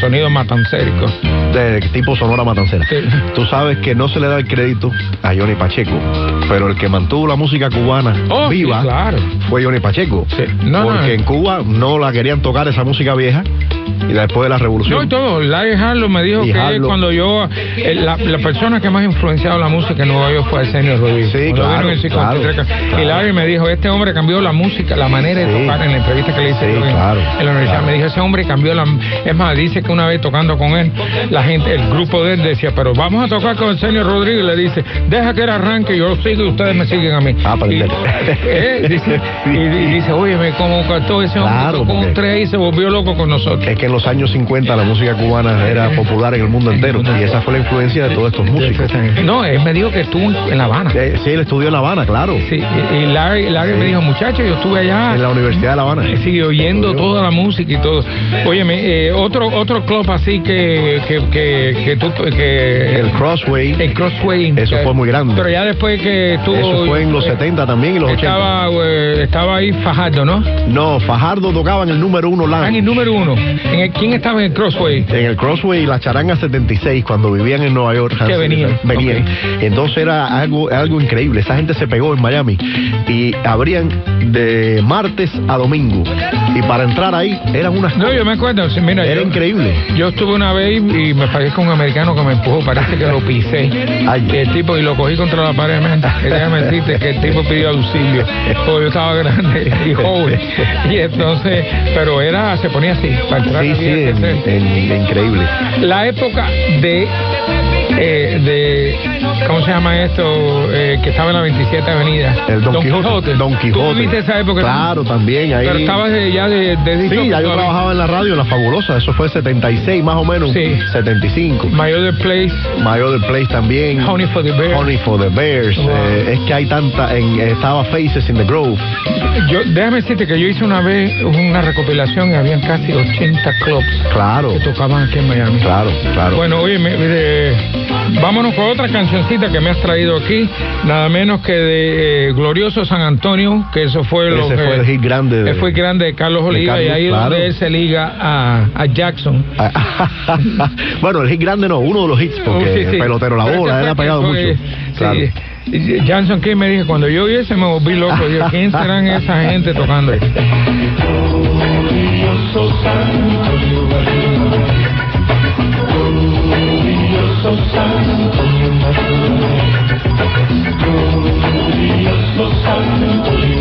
sonido matancérico.
de tipo Sonora Matancera.
Sí.
Tú sabes que no se le da el crédito a Johnny Pacheco, pero el que mantuvo la música cubana
Oh, sí,
viva
claro.
fue Johnny Pacheco.
Sí. No, no,
porque
no.
en Cuba no la querían tocar esa música vieja y después de la
No,
revolución.
y todo. Larry Harlow me dijo
Y
que
Harlow.
cuando yo. eh, la, la persona que más ha influenciado la música en Nueva York fue Arsenio Rodríguez.
Sí, claro,
vino en el 53,
claro,
Y. Larry me dijo: Este hombre cambió la música, la manera de
Sí.
tocar en la entrevista que le hice
Sí,
yo en,
claro,
en la universidad. Me dijo: Ese hombre cambió la. Es más, dice que una vez tocando con él, la gente, el grupo de él decía: Pero vamos a tocar con Arsenio Rodríguez. Le dice: Deja que él arranque, yo sigo y ustedes me siguen a mí.
Ah, para
y, eh, dice, y, y dice: Oye, como cantó ese hombre,
Claro,
un
porque-
tres y se volvió loco con nosotros.
Es que en los años 50 la música cubana era popular en el mundo entero y esa fue la influencia de todos estos músicos.
No, él me dijo que estuvo en La Habana.
Eh, Sí, él estudió en La Habana, claro.
Sí, y, Larry, Larry
Sí.
me dijo, muchacho, yo estuve allá.
En la Universidad de La Habana.
Sí, oyendo toda la música y todo. Óyeme, eh, otro otro club así que que que, que tú que
El Crossway.
el Crossway.
Eso fue muy grande.
Pero ya después que tuvo
Eso fue en los
eh,
70 también y los 80.
estaba eh, estaba ahí Fajardo, ¿no?
No, Fajardo tocaba en el número uno
Ah, en el número uno. ¿En el- ¿Quién estaba en el Crossway?
En el Crossway y la Charanga 76, cuando vivían en Nueva York.
Que venían,
Venían. Entonces era algo, algo increíble. Esa gente se pegó en Miami y abrían de martes a domingo. Y para entrar ahí eran unas
No, yo me acuerdo. mira,
Era
yo-
increíble.
Yo estuve una vez y me pagué con un americano que me empujó, parece que lo pisé.
Ay.
El tipo, y lo cogí contra la pared, man. Déjame decirte que el tipo pidió auxilio, porque yo estaba grande y joven. Y entonces, pero era, se ponía así, para entrar
Sí, sí, en- en- increíble.
La época de, eh, de, ¿cómo se llama esto? Eh, que estaba en la 27 Avenida.
El Don, Quijote. Don
¿Tú
Quijote.
viviste esa época?
Claro, también ahí.
Pero estabas de- ya de, de
Sí, ya yo trabajaba en la radio, en la fabulosa. Eso fue 76 más o menos.
Sí.
75.
My Other Place,
My Other Place también.
Honey for the Bear.
Honey for the Bears.
Wow.
Eh, es que hay tanta. En, estaba Faces in the Grove.
Yo, déjame decirte que yo hice una vez una recopilación y habían casi 80 clubs
Claro.
que tocaban aquí en Miami.
Claro, claro.
Bueno, oye, me- vámonos con otra que me has traído aquí, nada menos que de eh, Glorioso San Antonio, que eso fue lo
Ese
que
fue el hit grande de-
fue grande de Carlos
de
Oliva y ahí es
claro.
donde él se liga a, a Jackson.
bueno, el hit grande no, uno de los hits, porque
Oh, sí, sí.
pelotero la bola, él ha pegado mucho.
sí.
Claro.
Johnson King me dijo, cuando yo vi ese me volví loco. Yo, ¿quién serán esa gente tocando? Ahí?
Tú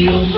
Glorioso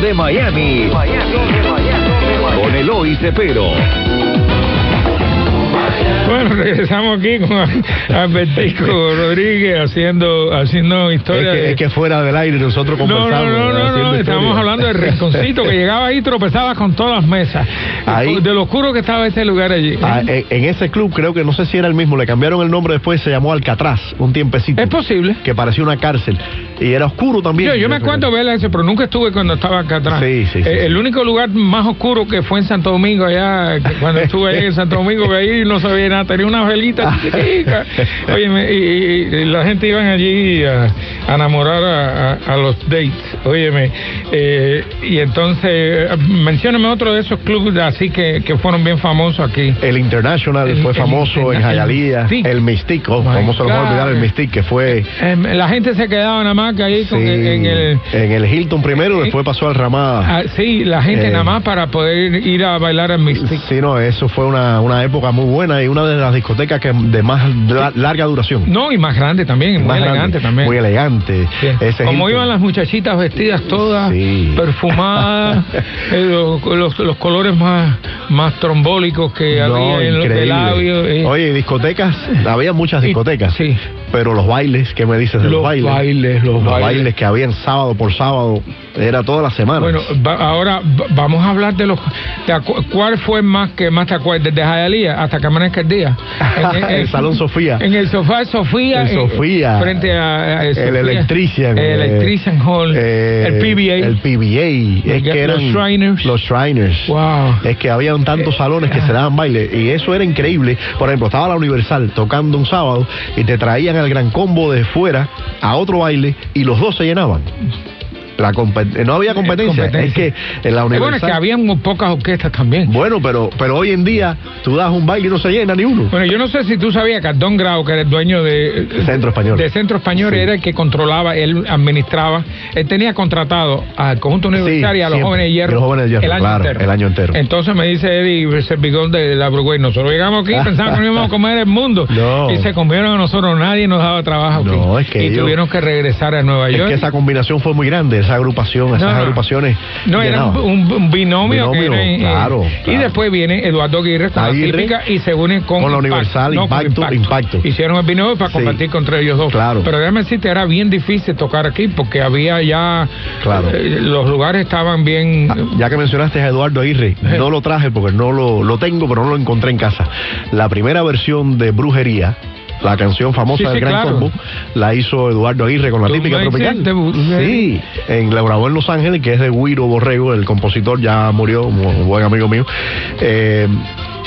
de Miami. Con Eloy Cepero.
Bueno, regresamos aquí con Albertico Rodríguez haciendo haciendo historia.
Es que,
de-
es que fuera del aire nosotros
no, no,
conversamos.
no, no,
haciendo
no,
historia.
estamos hablando del rinconcito que llegaba ahí y tropezaba con todas las mesas.
Ahí-
De lo oscuro que estaba ese lugar allí.
Ah, en, en ese club creo que no sé si era el mismo, le cambiaron el nombre después, se llamó Alcatraz, un tiempecito.
Es posible.
Que parecía una cárcel. Y era oscuro también.
Yo, yo me acuerdo ver ese, pero nunca estuve cuando estaba acá atrás.
Sí, sí, sí,
Eh,
sí.
El único lugar más oscuro que fue en Santo Domingo, allá, cuando estuve ahí en Santo Domingo, que ahí no sabía nada, tenía una velita chiquitica. Oye, y, y- y la gente iban allí a, a enamorar a, a- a los dates, óyeme. Eh, y entonces, eh, mencióname otro de esos clubes así que, que fueron bien famosos aquí.
El International
El-
fue
el
famoso en Hialeah,
el
el Mystique, oh,
My
¿cómo se lo va a olvidar el Mystique? Que fue
Em, la gente se quedaba nada más que ahí con,
sí,
en el...
en el Hilton primero, después pasó al Ramada.
Ah, sí, la gente
Eh,
nada más para poder ir a bailar en Mystic.
Sí, no, eso fue una, una época muy buena y una de las discotecas que de más la- larga duración.
No, y más grande también, muy
grande,
elegante también.
Muy elegante. Ese
Como
Hilton.
iban las muchachitas vestidas todas,
Sí.
perfumadas, eh, los, los- los colores más, más trombólicos que
No,
había en los de labios. eh.
Oye, discotecas, había muchas discotecas.
Sí.
Pero los bailes, ¿qué me dices de los,
Los
bailes?
bailes, los bailes.
que habían sábado por sábado, era toda la semana.
Bueno, va- ahora va- vamos a hablar de los. de ¿Cuál fue más que más te acuerdas? Desde Hialeah hasta que amanezca el día. En- en-
el Salón Sofía.
En el sofá de Sofía. En-
Sofía.
Frente a. a
el. Electrician.
El
eh,
Electrician Hall.
eh,
el PBA.
El PBA. Es que
Los
eran
Shriners.
Los Shriners.
Wow.
Es que habían tantos salones que se daban baile y eso era increíble. Por ejemplo, estaba la Universal tocando un sábado y te traían al gran combo de fuera a otro baile y los dos se llenaban. La no había competencia.
competencia.
Es que en la
Eh, bueno, es que habían muy pocas orquestas también.
Bueno, pero, pero hoy en día tú das un baile y no se llena ni uno.
Bueno, yo no sé si tú sabías que Don Grau, que era el dueño de
Centro Español.
de Centro Español,
Sí.
era el que contraba, él administraba, él tenía contratado al conjunto universitario y a los
siempre.
jóvenes de hierro,
Y los jóvenes de hierro,
el año
claro,
entero.
el año entero.
Entonces me dice Eddie Servigón de la Broadway, nosotros llegamos aquí pensando que no íbamos a comer el mundo
No.
y se comieron a nosotros, nadie nos daba trabajo aquí.
No, es que
y
ellos-
tuvieron que regresar a Nueva
Es
York.
que esa combinación fue muy grande, esa agrupación, esas
No,
agrupaciones.
No, era un, binomio, que eh,
claro,
Y después viene Eduardo Aguirre con
Aguirre,
la típica y se une con,
con la. Universal,
No,
Impacto, Impacto.
Hicieron el binomio para
Sí.
compartir contra ellos dos.
Claro.
Pero déjame decirte, era bien difícil tocar aquí porque había ya.
Claro.
eh, los lugares estaban bien.
Ah, Ya que mencionaste a Eduardo Aguirre, no lo traje porque no lo, lo tengo, pero no lo encontré en casa. La primera versión de Brujería, la canción famosa
Sí,
del
sí,
Gran
claro.
Combo, la hizo Eduardo Aguirre con la típica tropical. Sí, en, la grabó en Los Ángeles, que es de Guiro Borrego, el compositor ya murió, un buen amigo mío. Eh,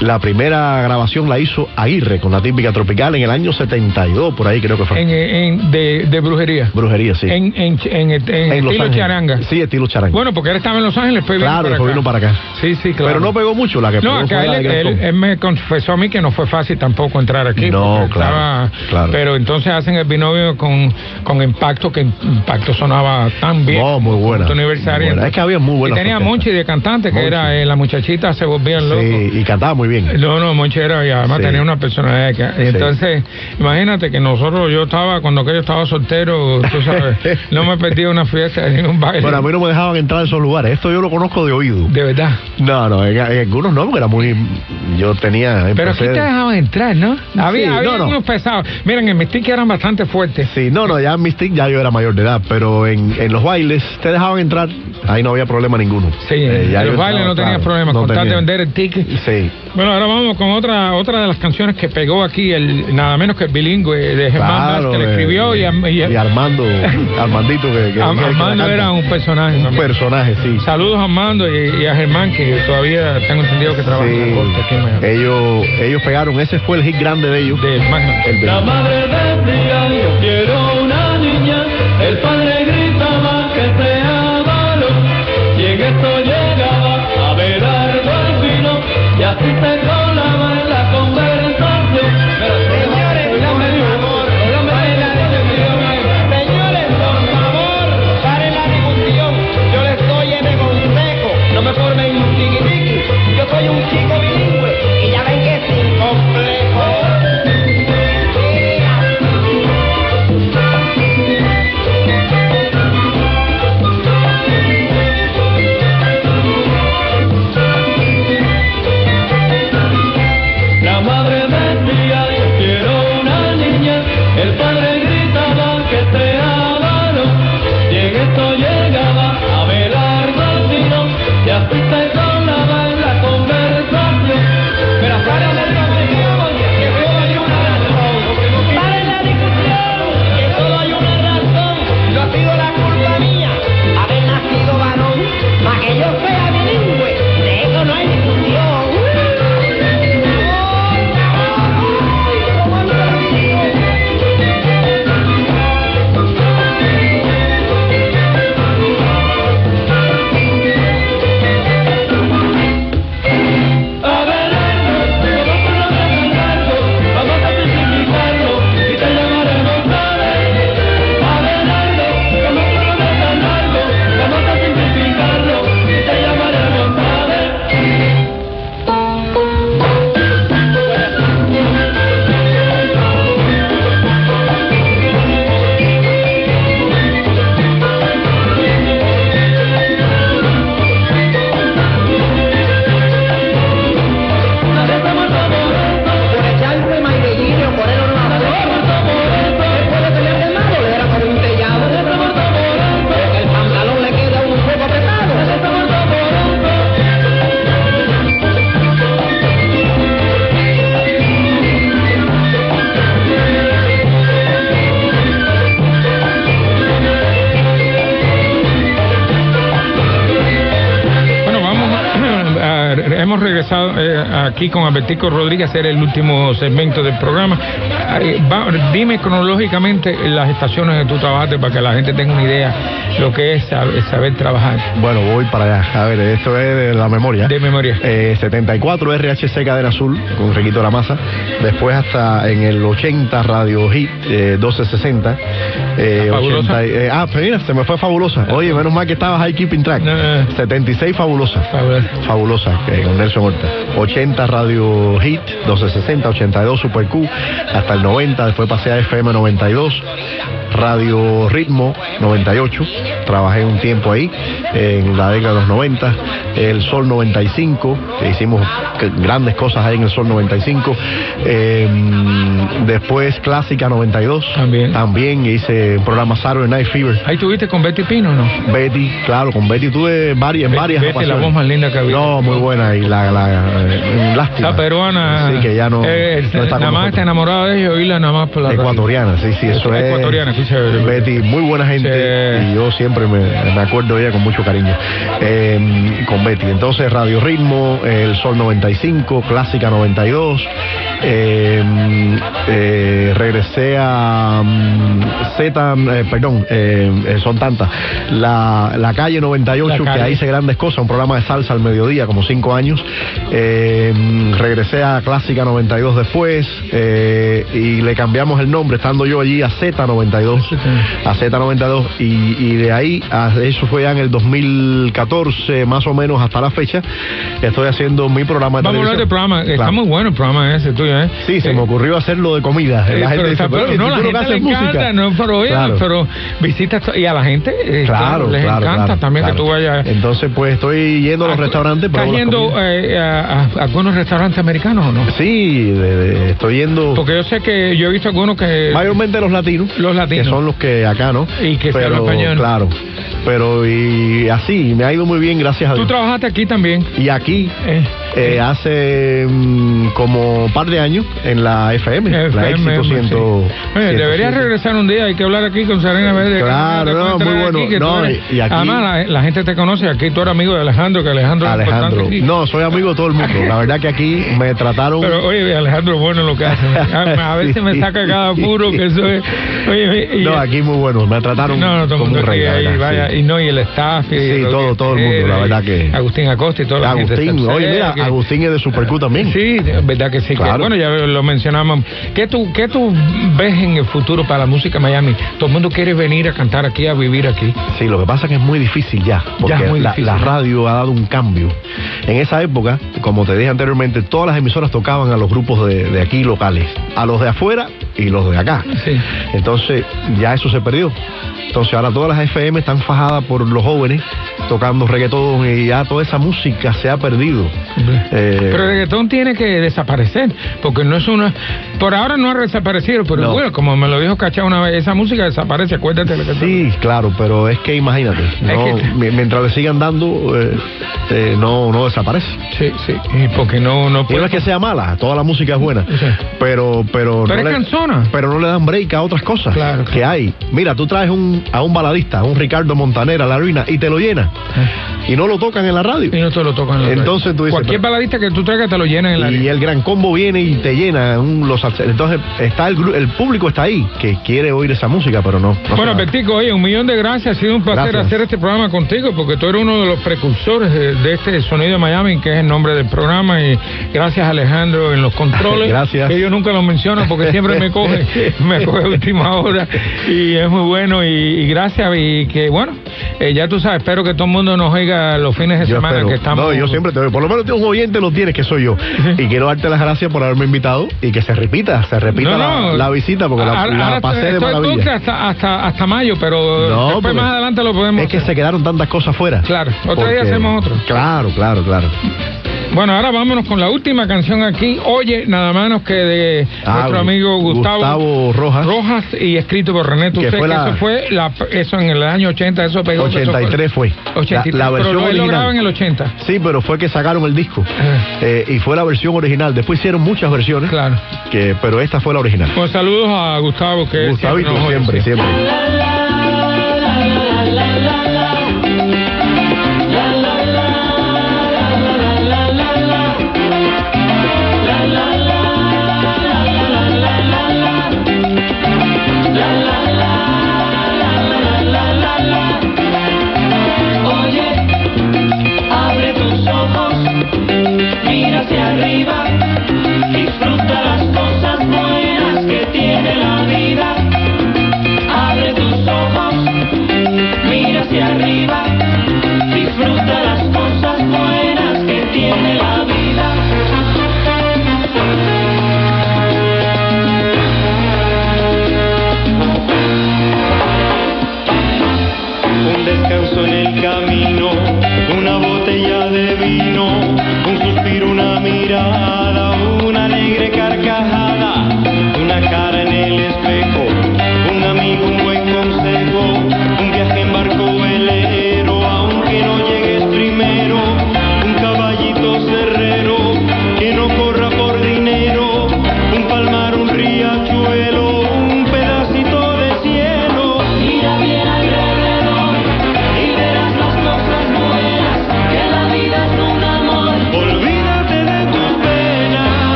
la primera grabación la hizo Aguirre con la típica tropical en el año 72, por ahí creo que fue.
En, en- de, de brujería.
Brujería, sí.
En, en, en, estilo charanga.
Sí, estilo charanga.
Bueno, porque él estaba en Los Ángeles, vino
claro, después vino para acá.
Sí, sí, claro.
Pero no pegó mucho la que
No,
pegó
acá
fue la
él, él- me confesó a mí que no fue fácil tampoco entrar aquí.
No, claro,
estaba-
claro.
Pero entonces hacen el binomio con, con Impacto, que Impacto sonaba tan bien.
No, muy buena. Buena. Es que había muy buenas
Y tenía. Monchi de cantante, que
Monchi.
era eh, la muchachita, se volvían locos.
Sí, y cantaba muy bien.
No, no, Monchi era, y además
Sí.
tenía una personalidad que... y Entonces, imagínate que nosotros, yo estaba, cuando aquello estaba soltero, tú sabes, no me perdía una fiesta, ni un baile.
Bueno, a mí no me dejaban entrar a esos lugares. Esto yo lo conozco de oído.
De verdad.
No, no, en, en algunos no, porque era muy. Yo tenía.
Pero
empecé-
te dejaban entrar, ¿no? Había,
Sí,
había
no, no.
unos pesados. Miren, en Mystic eran bastante fuertes.
Sí, no, no, ya en Mystic ya yo era mayor de edad, pero en, en los bailes te dejaban entrar, ahí no había problema ninguno.
Sí,
Eh, ya
en los bailes no tenías
claro,
problema,
no
con tal de vender el ticket.
Sí.
Bueno, ahora vamos con otra otra de las canciones que pegó aquí, el nada menos que el bilingüe de Germán
Claro,
que le
eh,
escribió y, y-
y Armando, Armandito que, que-
Am-
que- que la
Armando era un personaje.
un
también.
personaje, sí.
Saludos a Armando y, y a Germán, que todavía tengo entendido que trabaja en la corte aquí en Miami.
Ellos, ellos pegaron, ese fue el hit grande de ellos.
De Magna.
El de-
La madre decía, yo quiero una niña, el padre y
aquí con Albertico Rodríguez a hacer el último segmento del programa. Va- dime cronológicamente las estaciones que tú trabajaste para que la gente tenga una idea lo que es saber, saber trabajar.
Bueno, voy para allá. A ver, esto es de la memoria.
De memoria.
Eh, 74 RHC Cadena Azul con Riquito de la Maza. Después hasta en el 80 Radio Hit eh, 1260. Eh,
Fabulosa.
80 y- eh, ah, pero mira, se me fue fabulosa. Oye, menos mal que estabas ahí keeping track. 76 fabulosa. Fabulosa, que con Nelson Horta. 80 Radio Hit 1260, 82 Super Q, hasta el 90, después pasé a FM 92. Radio Ritmo 98, trabajé un tiempo ahí, en la década de los 90, el Sol 95, que hicimos grandes cosas ahí en el Sol 95, eh, después Clásica 92, también, hice un programa Saturday Night Fever.
Ahí tuviste con Betty Pino, ¿no?
Betty, claro, con Betty tuve varias, en varias
Betty, la voz más linda que había.
No, muy buena, y la, la eh, lástima.
La peruana.
Sí, que ya no,
eh,
no está con
nada más está enamorada de ella, oírla nada más por la.
Ecuatoriana, sí, sí, eso es.
Ecuatoriana, qué chévere.
Betty, muy buena gente y yo siempre me, me acuerdo de ella con mucho cariño. Eh, con Betty. Entonces, Radio Ritmo, El Sol 95, Clásica 92. Eh, eh, regresé a mm, Z, eh, perdón, eh, eh, son tantas. La, la calle 98,
La Calle.
que ahí hice grandes cosas, un programa de salsa al mediodía, como cinco años. Mm, regresé a Clásica 92 después y le cambiamos el nombre, estando yo allí a Z92, a Z92 y, y de ahí, a- eso fue ya en el 2014, más o menos hasta la fecha, estoy haciendo mi programa de
Vamos a hablar del programa. Está muy bueno el programa ese tuyo, ¿eh?
Sí, se me ocurrió hacerlo de comida.
Eh,
la gente
pero
dice, pero,
pero no, la gente le
es música.
encanta, no, pero, oye,
Claro.
pero visitas y a la gente eh,
Claro,
les
claro,
encanta también que tú vayas.
Entonces, pues estoy yendo a los restaurantes.
¿Estás yendo eh, a, a- algunos restaurantes americanos o no?
Sí, de- de- estoy yendo.
Porque yo sé que yo he visto algunos que.
Mayormente los latinos.
Los latinos.
Que son los que acá, ¿no?
Y que
Pero,
español.
Claro. Pero y así, me ha ido muy bien, gracias a
Tú
Dios.
trabajaste aquí también.
Y aquí, eh, hace mm, como un par de años, en la FM, la
FM,
Éxito
sí.
100.
Oye, deberías regresar un día, hay que hablar aquí con Serena Verde.
Claro, no, muy bueno.
aquí, tú
No,
eres-
y- aquí-
Además, la, la gente te conoce, aquí tú eres amigo de Alejandro, que Alejandro es
Alejandro.
aquí.
No, soy amigo de todo el mundo. La verdad que aquí me trataron.
Pero oye, Alejandro es bueno lo que hace. A, a veces me saca cada puro que eso es. Oye, y,
no, aquí muy bueno. Me trataron
no, no,
como un rey. la
ahí, vaya,
sí.
y no, y el staff. Y
Sí, todo,
que
todo el mundo, la verdad que-
Agustín Acosta y gente.
Agustín, oye, mira,
que-
Agustín es de Supercu también.
Sí, verdad que sí. que- bueno, ya lo mencionamos. ¿Qué tú, ¿Qué tú ves en el futuro para la música Miami? Todo el mundo quiere venir a cantar aquí, a vivir aquí.
Sí, lo que pasa es que es muy difícil ya, porque
Ya es muy
la,
difícil.
la radio ha dado un cambio. En esa época, como te dije anteriormente, todas las emisoras tocaban a los grupos de, de aquí locales, a los de afuera y los de acá. Entonces, ya eso se perdió. Entonces ahora todas las FM están fajadas por los jóvenes tocando reggaetón y ya toda esa música se ha perdido. Eh,
Pero el reggaetón tiene que desaparecer, porque no es una... Por ahora no ha desaparecido, pero
No.
bueno, como me lo dijo Cachá una vez, esa música desaparece, acuérdate de lo que
Sí, claro, pero es que imagínate, no,
que-
mi- mientras le sigan dando, eh, eh, no, no desaparece.
Sí, sí, porque no, no
Y no es que sea mala, toda la música es buena, pero, pero,
Pero
no
es
le, pero no le dan break a otras cosas que hay. Mira, tú traes un, a un baladista, a un Ricardo Montanera, a la ruina, y te lo llena, y no lo tocan en la radio.
Y no te lo tocan en la radio.
Entonces tú dices,
Cualquier baladista que tú traigas te lo llenan en la
y el gran combo viene y te llena un, los salse- entonces está el, el público está ahí que quiere oír esa música pero no, no
Bueno. Bertico, oye, un millón de gracias. Ha sido un placer
Gracias.
hacer este programa contigo porque tú eres uno de los precursores de, de este Sonido de Miami, que es el nombre del programa. Y gracias, Alejandro, en los controles.
Gracias.
Que yo nunca lo menciono porque siempre me coge, me coge última hora. Y es muy bueno. Y, y gracias. Y que, bueno, eh, ya tú sabes, espero que todo el mundo nos oiga los fines de
Yo
semana
espero.
que estamos.
No, yo siempre te. Por lo menos un oyente lo tienes, que soy yo. Y quiero darte las gracias por haberme invitado y que se repita, se repita
No,
la,
no.
la visita porque la,
Ahora-
la
ahora
pasé de maravilla.
hasta, hasta, hasta mayo, pero
No,
después más adelante lo podemos
Es que se quedaron tantas cosas fuera.
Claro, otro día
Porque-
hacemos otro.
Claro, claro, claro.
Bueno, ahora vámonos con la última canción aquí. Oye, nada menos que de
Ah,
nuestro amigo Gustavo,
Gustavo Rojas.
Rojas y escrito por René
fue la-
Eso fue la, eso en el año 80, eso pegó. eso
83 fue.
83,
La, la versión
pero lo
original.
graba en el 80.
Sí, pero fue que sacaron el disco. Eh, y fue la versión original. Después hicieron muchas versiones.
Claro.
Que, pero esta fue la original.
Pues saludos a Gustavo, que
Gustavito, siempre,
sí.
siempre.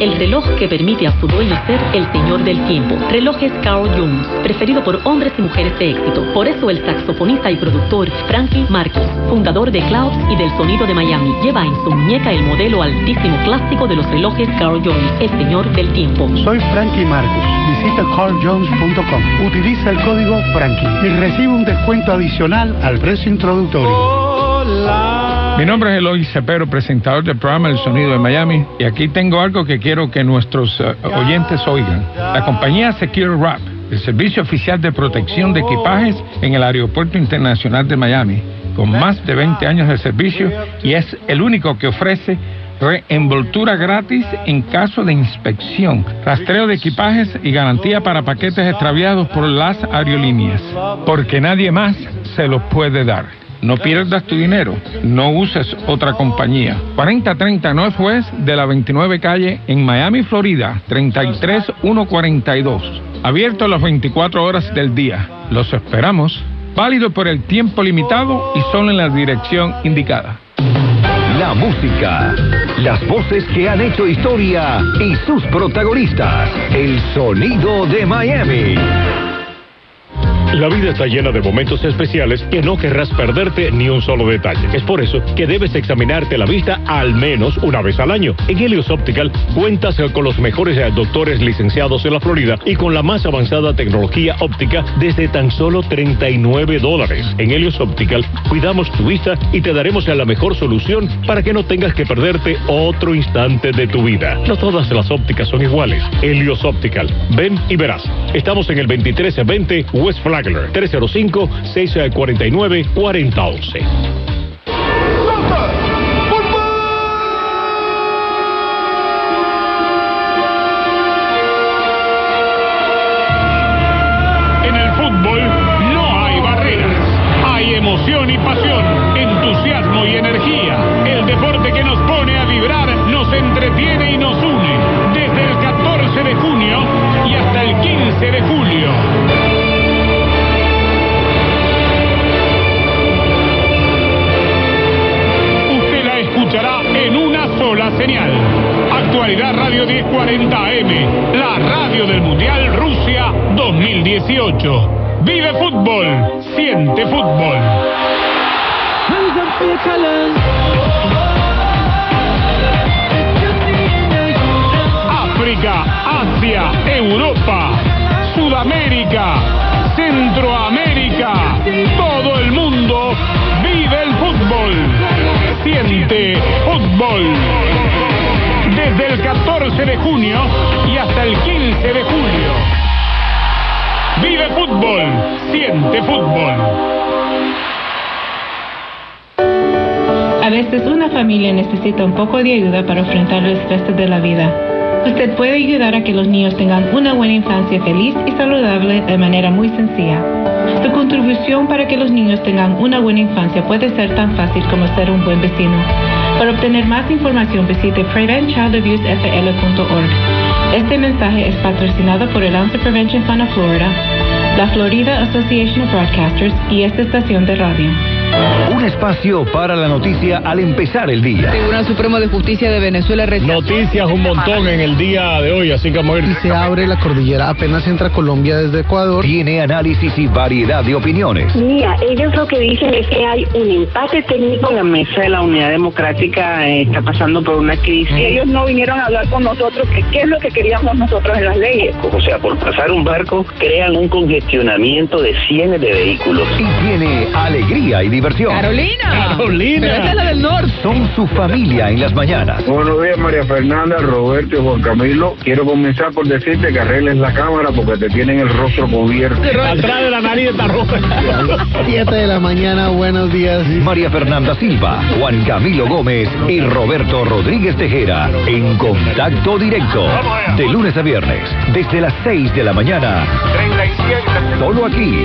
El
reloj que permite a su dueño ser el señor del tiempo. Relojes Carl Jones, preferido por hombres y mujeres de éxito. Por eso el saxofonista y productor Frankie Marcos, fundador de Clouds y del sonido de Miami, lleva en su muñeca el modelo altísimo clásico de los relojes Carl Jones, el señor del tiempo.
Soy Frankie Marcus. Visita carljones.com. Utiliza el código Frankie y recibe un descuento adicional al precio introductorio.
Mi nombre es Eloy Cepero, presentador del programa El Sonido de Miami, y aquí tengo algo que quiero que nuestros eh, oyentes oigan. La compañía Secure Wrap, el servicio oficial de protección de equipajes en el Aeropuerto Internacional de Miami, con más de 20 años de servicio y es el único que ofrece reenvoltura gratis en caso de inspección, rastreo de equipajes y garantía para paquetes extraviados por las aerolíneas, porque nadie más se los puede dar. No pierdas tu dinero, no uses otra compañía. 4030 Northwest de la 29 calle en Miami, Florida, 33142. Abierto las 24 horas del día. Los esperamos. Válido por el tiempo limitado y solo en la dirección indicada.
La música, las voces que han hecho historia y sus protagonistas. El sonido de Miami.
La vida está llena de momentos especiales que no querrás perderte ni un solo detalle. Es por eso que debes examinarte la vista al menos una vez al año. En Helios Optical cuentas con los mejores doctores licenciados en la Florida y con la más avanzada tecnología óptica desde tan solo 39 dólares. En Helios Optical cuidamos tu vista y te daremos la mejor solución para que no tengas que perderte otro instante de tu vida. No todas las ópticas son iguales. Helios Optical. Ven y verás. Estamos en el 2320 West Flagler, 305-649-4011.
En el fútbol no hay barreras, hay emoción y pasión, entusiasmo y energía. El deporte que nos pone a vibrar, nos entretiene y nos une. Desde el 14 de junio y hasta el 15 de julio. Señal. Actualidad Radio 1040 AM, la radio del Mundial Rusia 2018. Vive fútbol, siente fútbol. África, Asia, Europa, Sudamérica, Centroamérica, todo el mundo vive el fútbol. Siente fútbol. Desde el 14 de junio y hasta el 15 de julio. Vive fútbol, siente fútbol.
A veces una familia necesita un poco de ayuda para enfrentar los estrés de la vida. Usted puede ayudar a que los niños tengan una buena infancia feliz y saludable de manera muy sencilla. Su contribución para que los niños tengan una buena infancia puede ser tan fácil como ser un buen vecino. Para obtener más información visite preventchildabusefl.org. Este mensaje es patrocinado por el Answer Prevention Fund of Florida, la Florida Association of Broadcasters y esta estación de radio.
Un espacio para la noticia al empezar el día.
Tribunal Supremo de Justicia de Venezuela rechazó-
Noticias un montón en el día de hoy, así que vamos a ir.
Y se abre la cordillera, apenas entra Colombia desde Ecuador.
Tiene análisis y variedad de opiniones.
Mira, ellos lo que dicen es que hay un empate técnico. La mesa de la Unidad Democrática eh, está pasando por una crisis. Ellos no vinieron a hablar con nosotros, que qué es lo que queríamos nosotros en las leyes.
O sea, por pasar un barco crean un congestionamiento de cientos de vehículos.
Y tiene alegría y diversión.
Carolina. Pero esta es la del norte.
Son su familia en las mañanas.
Buenos días, María Fernanda, Roberto y Juan Camilo. Quiero comenzar por decirte que arregles la cámara porque te tienen el rostro cubierto.
Atrás de la nariz está roja.
7 de la mañana, buenos días.
María Fernanda Silva, Juan Camilo Gómez y Roberto Rodríguez Tejera en contacto directo. De lunes a viernes, desde las 6 de la mañana. Solo aquí.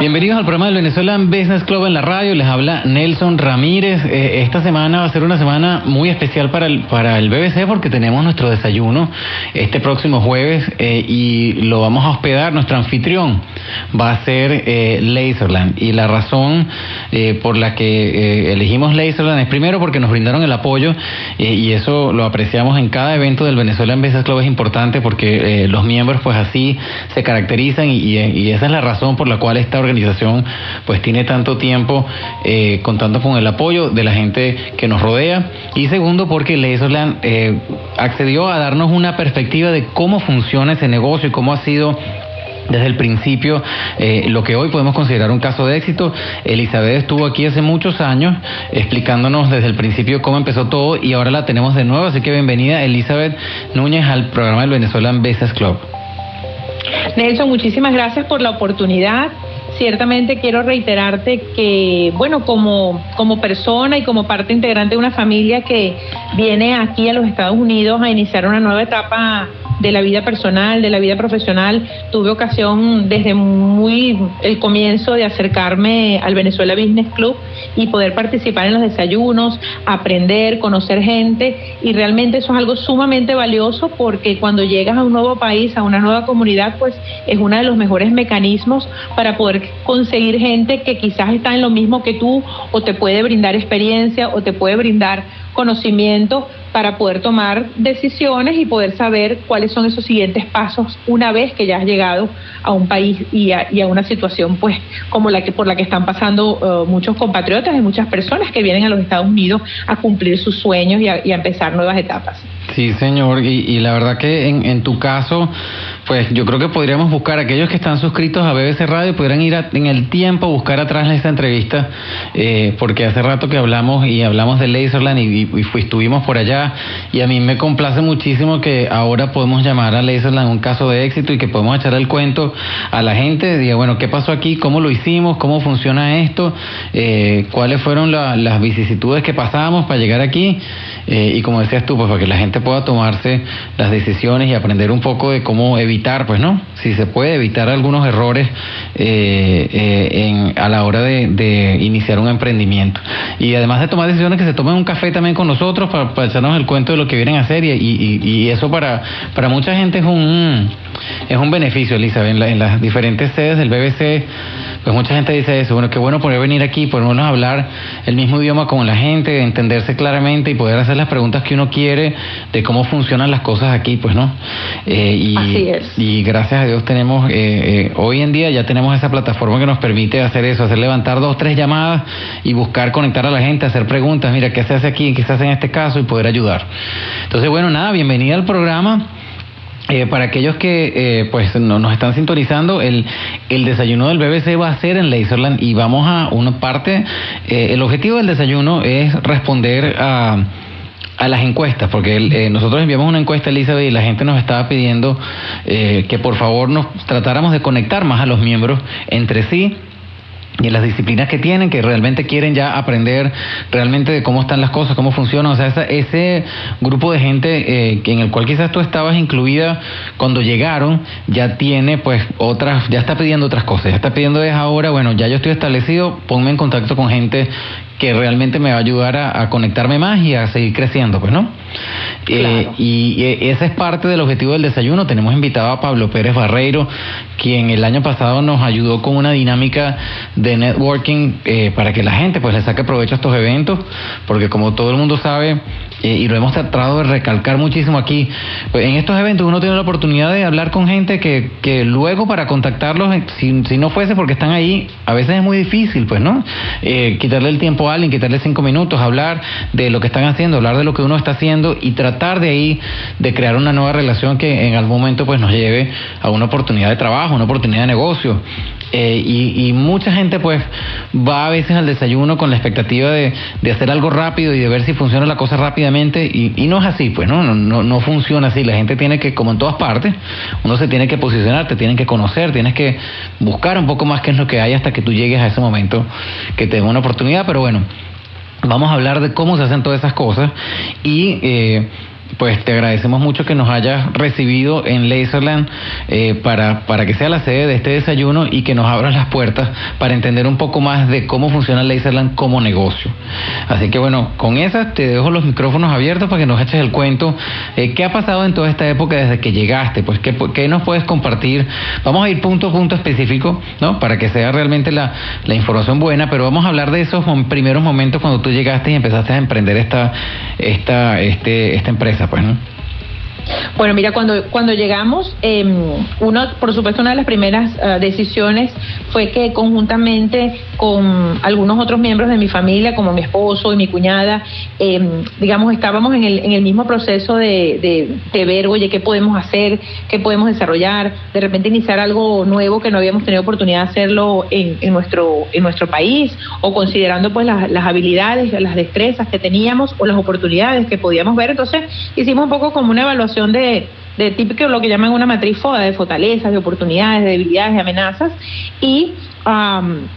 Bienvenidos al programa del Venezuelan Business Club en la radio. Les habla Nelson Ramírez. Eh, esta semana va a ser una semana muy especial para el, para el BBC porque tenemos nuestro desayuno este próximo jueves eh, y lo vamos a hospedar. Nuestro anfitrión va a ser eh, Laserland. Y la razón por la que elegimos Laserland es primero porque nos brindaron el apoyo y eso lo apreciamos en cada evento del Venezuelan Business Club. Es importante porque los miembros pues así se caracterizan y, y- y esa es la razón por la cual esta organización pues tiene tanto tiempo eh, contando con el apoyo de la gente que nos rodea y segundo porque Laserland eh, accedió a darnos una perspectiva de cómo funciona ese negocio y cómo ha sido desde el principio eh, lo que hoy podemos considerar un caso de éxito. Elizabeth estuvo aquí hace muchos años explicándonos desde el principio cómo empezó todo y ahora la tenemos de nuevo, así que bienvenida Elizabeth Núñez al programa del Venezuelan Business Club.
Nelson, muchísimas gracias por la oportunidad. Ciertamente quiero reiterarte que, bueno, como, como persona y como parte integrante de una familia que viene aquí a los Estados Unidos a iniciar una nueva etapa de la vida personal, de la vida profesional, tuve ocasión desde muy el comienzo de acercarme al Venezuela Business Club y poder participar en los desayunos, aprender, conocer gente. Y realmente eso es algo sumamente valioso porque cuando llegas a un nuevo país, a una nueva comunidad, pues es uno de los mejores mecanismos para poder conseguir gente que quizás está en lo mismo que tú o te puede brindar experiencia o te puede brindar conocimiento para poder tomar decisiones y poder saber cuáles son esos siguientes pasos una vez que ya has llegado a un país y a, y a una situación pues como la que por la que están pasando uh, muchos compatriotas y muchas personas que vienen a los Estados Unidos a cumplir sus sueños y a, y a empezar nuevas etapas.
Sí, señor, y, la verdad que en, tu caso, pues yo creo que podríamos buscar aquellos que están suscritos a BBC Radio, podrían ir en el tiempo a buscar atrás esta entrevista, eh, porque hace rato que hablamos y hablamos de Laserland y, y, estuvimos por allá, y a mí me complace muchísimo que ahora podemos llamar a Laserland un caso de éxito y que podemos echar el cuento a la gente, diga, bueno, ¿qué pasó aquí? ¿Cómo lo hicimos? ¿Cómo funciona esto? Eh, ¿Cuáles fueron la, las vicisitudes que pasamos para llegar aquí? Eh, y como decías tú, pues para que la gente pueda tomarse las decisiones y aprender un poco de cómo evitar, pues no, si se puede evitar algunos errores eh, eh, a la hora de, iniciar un emprendimiento. Y además de tomar decisiones, que se tomen un café también con nosotros para, para echarnos el cuento de lo que vienen a hacer y, eso para, para mucha gente es un, es un beneficio, Elizabeth, en, la, en las diferentes sedes del BBC pues mucha gente dice eso, bueno, qué bueno poder venir aquí, podernos hablar el mismo idioma con la gente, entenderse claramente y poder hacer las preguntas que uno quiere de cómo funcionan las cosas aquí, pues, ¿no? Eh,
Así es.
Y gracias a Dios tenemos, eh, eh, hoy en día ya tenemos esa plataforma que nos permite hacer eso, hacer levantar dos, tres llamadas y buscar conectar a la gente, hacer preguntas, mira, ¿qué se hace aquí? ¿Qué se hace en este caso? Y poder ayudar. Entonces, bueno, nada, bienvenida al programa. Eh, para aquellos que eh, pues no, nos están sintonizando, el, el, desayuno del BBC va a ser en Laserland y vamos a una parte, eh, el objetivo del desayuno es responder a, a las encuestas, porque el, nosotros enviamos una encuesta, Elizabeth, y la gente nos estaba pidiendo que por favor nos tratáramos de conectar más a los miembros entre sí y en las disciplinas que tienen, que realmente quieren ya aprender realmente de cómo están las cosas, cómo funcionan. O sea, ese grupo de gente eh, en el cual quizás tú estabas incluida cuando llegaron, ya tiene pues otras, ya está pidiendo otras cosas, ya está pidiendo es ahora, bueno, ya yo estoy establecido, ponme en contacto con gente que realmente me va a ayudar a, a conectarme más y a seguir creciendo, pues, ¿no?
Claro.
Eh, y, esa es parte del objetivo del desayuno. Tenemos invitado a Pablo Pérez Barreiro, quien el año pasado nos ayudó con una dinámica de networking eh, para que la gente pues le saque provecho a estos eventos, porque como todo el mundo sabe, eh, y lo hemos tratado de recalcar muchísimo aquí, pues en estos eventos uno tiene la oportunidad de hablar con gente que, que luego para contactarlos, si, si no fuese porque están ahí, a veces es muy difícil, pues, ¿no? Eh, quitarle el tiempo a alguien, quitarle cinco minutos, hablar de lo que están haciendo, hablar de lo que uno está haciendo y tratar de ahí de crear una nueva relación que en algún momento pues nos lleve a una oportunidad de trabajo, una oportunidad de negocio. Eh, y, mucha gente pues va a veces al desayuno con la expectativa de, de, hacer algo rápido y de ver si funciona la cosa rápidamente. Y, y no es así pues ¿no? No, no no funciona así. La gente tiene que como en todas partes uno se tiene que posicionar te tienen que conocer tienes que buscar un poco más qué es lo que hay hasta que tú llegues a ese momento que te dé una oportunidad. Pero bueno vamos a hablar de cómo se hacen todas esas cosas y eh, pues te agradecemos mucho que nos hayas recibido en Laserland eh, para, para que sea la sede de este desayuno y que nos abras las puertas para entender un poco más de cómo funciona Laserland como negocio. Así que bueno, con esas te dejo los micrófonos abiertos para que nos eches el cuento. Eh, ¿Qué ha pasado en toda esta época desde que llegaste? Pues ¿qué, ¿qué, nos puedes compartir? Vamos a ir punto a punto específico, ¿no? Para que sea realmente la, la información buena, pero vamos a hablar de esos primeros momentos cuando tú llegaste y empezaste a emprender esta, esta, este, esta empresa pues, ¿no?
Bueno, mira, cuando, cuando llegamos, eh, uno, por supuesto, una de las primeras eh, decisiones fue que conjuntamente con algunos otros miembros de mi familia, como mi esposo y mi cuñada, eh, digamos, estábamos en el, en el mismo proceso de, de, ver, oye, qué podemos hacer, qué podemos desarrollar, de repente iniciar algo nuevo que no habíamos tenido oportunidad de hacerlo en, en nuestro, en nuestro país, o considerando pues las habilidades, las destrezas que teníamos o las oportunidades que podíamos ver. Entonces, hicimos un poco como una evaluación de, típico lo que llaman una matriz FODA, de fortalezas, de oportunidades, de debilidades, de amenazas, y am,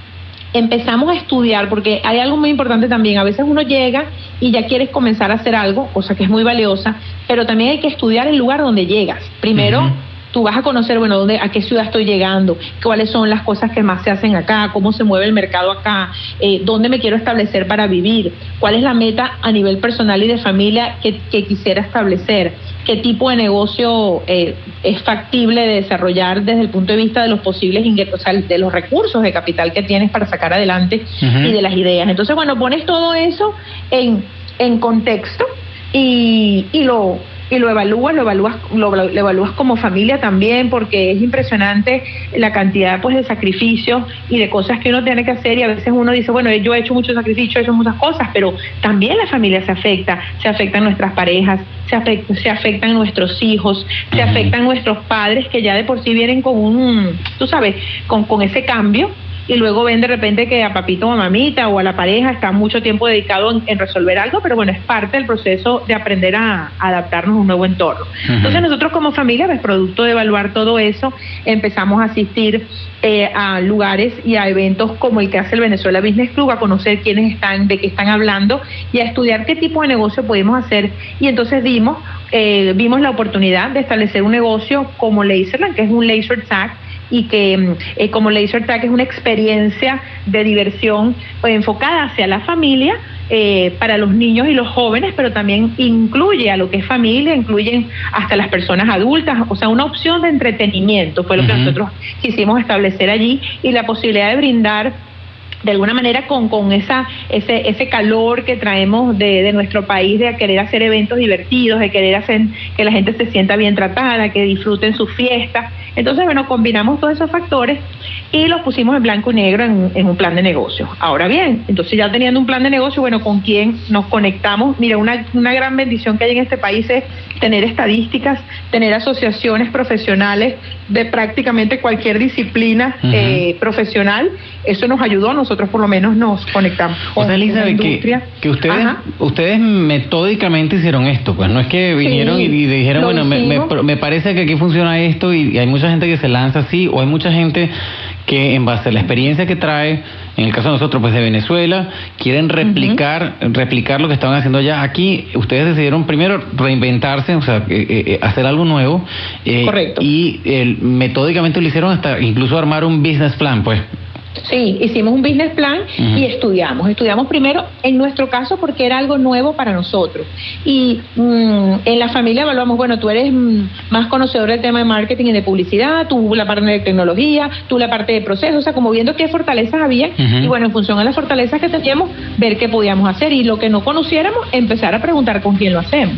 empezamos a estudiar, porque hay algo muy importante también, a veces uno llega y ya quieres comenzar a hacer algo, cosa que es muy valiosa, pero también hay que estudiar el lugar donde llegas. Primero, tú vas a conocer, bueno, dónde, a qué ciudad estoy llegando, cuáles son las cosas que más se hacen acá, cómo se mueve el mercado acá, eh, dónde me quiero establecer para vivir, cuál es la meta a nivel personal y de familia que, que quisiera establecer, qué tipo de negocio eh, es factible de desarrollar desde el punto de vista de los posibles ingresos, o sea, de los recursos de capital que tienes para sacar adelante y de las ideas. Entonces, bueno, pones todo eso en, en contexto y, y lo y lo evalúas, lo evalúas, lo, lo evalúas como familia también, porque es impresionante la cantidad pues de sacrificios y de cosas que uno tiene que hacer y a veces uno dice, bueno, yo he hecho mucho sacrificio, he hecho muchas cosas, pero también la familia se afecta, se afectan nuestras parejas, se, afect- se afectan nuestros hijos, se afectan nuestros padres que ya de por sí vienen con un, tú sabes, con, con ese cambio y luego ven de repente que a papito o a mamita o a la pareja está mucho tiempo dedicado en, en resolver algo, pero bueno, es parte del proceso de aprender a, a adaptarnos a un nuevo entorno. Entonces nosotros como familia, pues producto de evaluar todo eso, empezamos a asistir eh, a lugares y a eventos como el que hace el Venezuela Business Club, a conocer quiénes están, de qué están hablando y a estudiar qué tipo de negocio podemos hacer. Y entonces vimos, eh, vimos la oportunidad de establecer un negocio como Laserland, que es un laser tag, y que mm, eh, como Laser Tag es una experiencia de diversión pues, enfocada hacia la familia eh, para los niños y los jóvenes, pero también incluye a lo que es familia, incluyen hasta las personas adultas, o sea, una opción de entretenimiento fue lo que nosotros quisimos establecer allí y la posibilidad de brindar de alguna manera con, con esa, ese, ese calor que traemos de, de nuestro país, de querer hacer eventos divertidos, de querer hacer que la gente se sienta bien tratada, que disfruten sus fiestas. Entonces, bueno, combinamos todos esos factores y los pusimos en blanco y negro en, un plan de negocio. Ahora bien, entonces ya teniendo un plan de negocio, bueno, ¿con quién nos conectamos? Mira, una, una gran bendición que hay en este país es tener estadísticas, tener asociaciones profesionales de prácticamente cualquier disciplina eh, profesional. Eso nos ayudó, nosotros por lo menos nos conectamos
O sea, Elizabeth, que, que ustedes,
Ajá.
ustedes metódicamente hicieron esto, pues no es que vinieron y, y dijeron, bueno, me, me, me parece que aquí funciona esto y, y hay mucha gente que se lanza así, o hay mucha gente que en base a la experiencia que trae, en el caso de nosotros, pues de Venezuela, quieren replicar, replicar lo que estaban haciendo allá. Aquí ustedes decidieron primero reinventarse, o sea, eh, eh, hacer algo nuevo. eh,
Correcto.
Y metódicamente lo hicieron hasta incluso armar un business plan, pues.
Sí, hicimos un business plan y estudiamos. Estudiamos primero, en nuestro caso, porque era algo nuevo para nosotros. Y mm, en la familia evaluamos, bueno, tú eres mm, más conocedor del tema de marketing y de publicidad, tú la parte de tecnología, tú la parte de procesos, o sea, como viendo qué fortalezas había. Y bueno, en función a las fortalezas que teníamos, ver qué podíamos hacer. Y lo que no conociéramos, empezar a preguntar con quién lo hacemos.